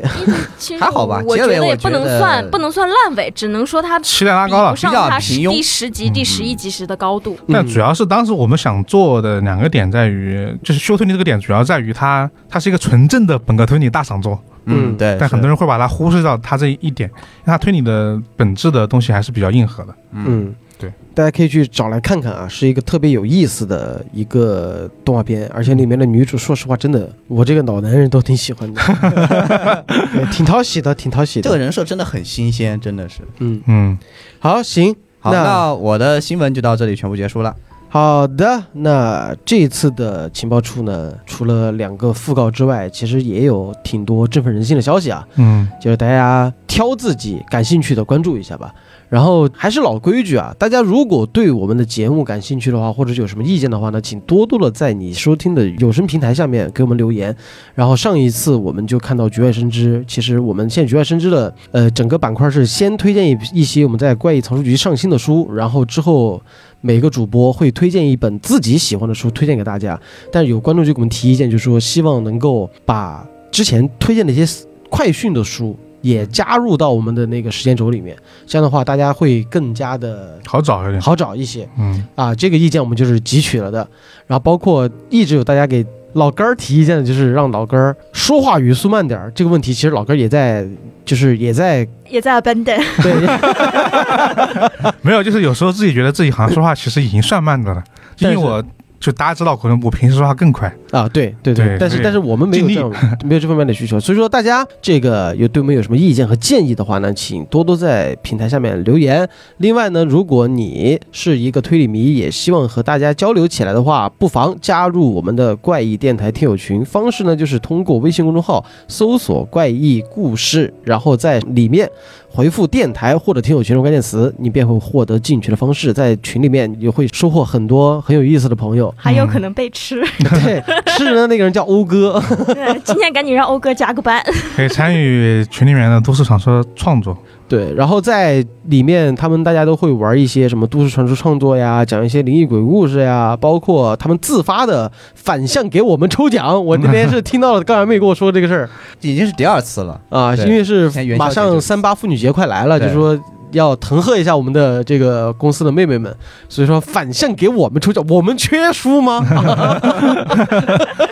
其实还好吧我结尾我觉得也不能算不能算烂尾，只能说它比期待拉高了不，上比较它平庸。第十集、第嗯十一集时的高度。嗯但主要是当时我们想做的两个点在于，就是修推理这个点主要在于它它是一个纯正的本格推理大赏作，嗯嗯，对，但很多人人会把它忽视到它这一点，因为它推理的本质的东西还是比较硬核的。嗯嗯，对，大家可以去找来看看啊，是一个特别有意思的一个动画片，而且里面的女主，说实话，真的我这个老男人都挺喜欢的，挺讨喜的，挺讨喜的。这个人设真的很新鲜，真的是。嗯，嗯，好，行，好，那那我的新闻就到这里全部结束了。好的，那这一次的情报处呢，除了两个讣告之外，其实也有挺多振奋人心的消息啊，嗯，就是大家挑自己感兴趣的关注一下吧。然后还是老规矩啊，大家如果对我们的节目感兴趣的话，或者是有什么意见的话呢，请多多的在你收听的有声平台下面给我们留言。然后上一次我们就看到《局外生枝》，其实我们现在《局外生枝》的呃整个板块是先推荐一一些我们在怪异藏书局上新的书，然后之后每个主播会推荐一本自己喜欢的书推荐给大家。但是有观众就给我们提意见，就说希望能够把之前推荐的一些快讯的书也加入到我们的那个时间轴里面，这样的话大家会更加的好找一点。好找一些嗯，啊。这个意见我们就是汲取了的，然后包括一直有大家给。老根儿提意见的就是让老根儿说话语速慢点儿，这个问题其实老根儿也在，就是也在也在 abandon，对。没有，就是有时候自己觉得自己好像说话其实已经算慢的了，就因为但是我就大家知道，可能我平时说话更快。啊，对对对对但是但是我们没有这尽种没有这方面的需求，所以说大家这个有对我们有什么意见和建议的话呢，请多多在平台下面留言。另外呢，如果你是一个推理迷，也希望和大家交流起来的话，不妨加入我们的怪异电台听友群。方式呢，就是通过微信公众号搜索“怪异故事”，然后在里面回复“电台”或者“听友群”的关键词，你便会获得进群的方式。在群里面也会收获很多很有意思的朋友。还有可能被吃。对，吃人的那个人叫欧哥。对，今天赶紧让欧哥加个班。可以参与群里面的都市传说创作。对，然后在里面，他们大家都会玩一些什么都市传说创作呀，讲一些灵异鬼故事呀，包括他们自发的反向给我们抽奖。我那边是听到了，高阳妹跟我说这个事儿已经是第二次了。啊，因为是马上三八妇女节快来了，就对说要腾贺一下我们的这个公司的妹妹们，所以说反向给我们抽奖，我们缺书吗？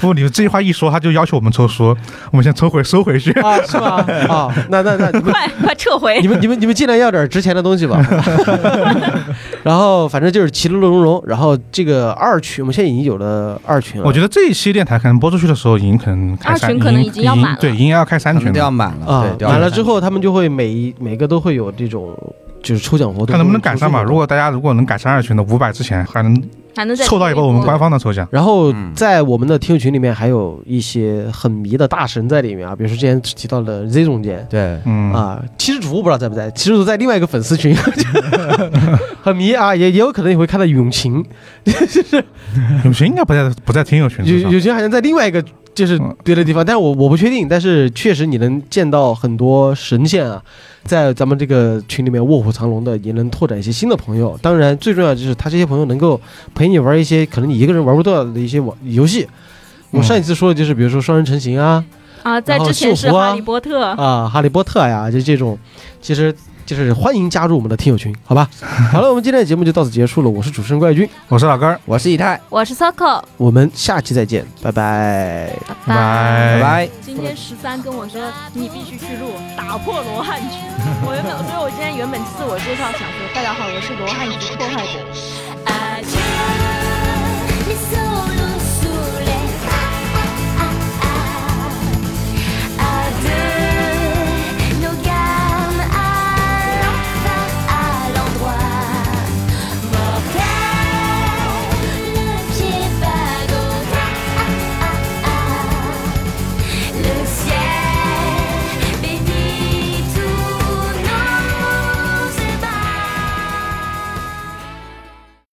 不，你这句话一说，他就要求我们抽书，我们先抽回收回去。啊，是吗？啊，那那那你们快快撤回你！们你们你们尽量要点值钱的东西吧。然后反正就是其乐融融。然后这个二群，我们现在已经有了二群了。我觉得这一期电台可能播出去的时候，已经可能开三，二群可能已经要满了对，已经要开三群了，满了啊对，满了之后，他们就会每一每个都会有这种就是抽奖活动，看能不能赶上吧。如果大家如果能赶上二群的五百之前，还能还能再凑到一波我们官方的抽奖。然后嗯在我们的听友群里面还有一些很迷的大神在里面啊，比如说之前提到的 Z 总监。对，嗯，啊，其实主播不知道在不在，其实主在另外一个粉丝群，很迷啊，也也有可能你会看到永晴，永晴应该不在不在听友群永永晴。好像在另外一个就是嗯别的地方，但是我我不确定，但是确实你能见到很多神仙啊，在咱们这个群里面卧虎藏龙的，也能拓展一些新的朋友。当然，最重要就是他这些朋友能够陪你玩一些可能你一个人玩不到的一些网游戏。我嗯上一次说的就是，比如说双人成行啊，啊，在之前是哈利波特，啊，哈利波特呀，就这种，其实就是欢迎加入我们的听友群，好吧？好了，我们今天的节目就到此结束了。我是主持人怪君，我是老根儿，我是以太，我是 Soko，我们下期再见，拜拜。拜拜拜拜。今天十三跟我说你必须去录打破罗汉局，我原本，所以我今天原本自我介绍想说大家好，我是罗汉局破坏者，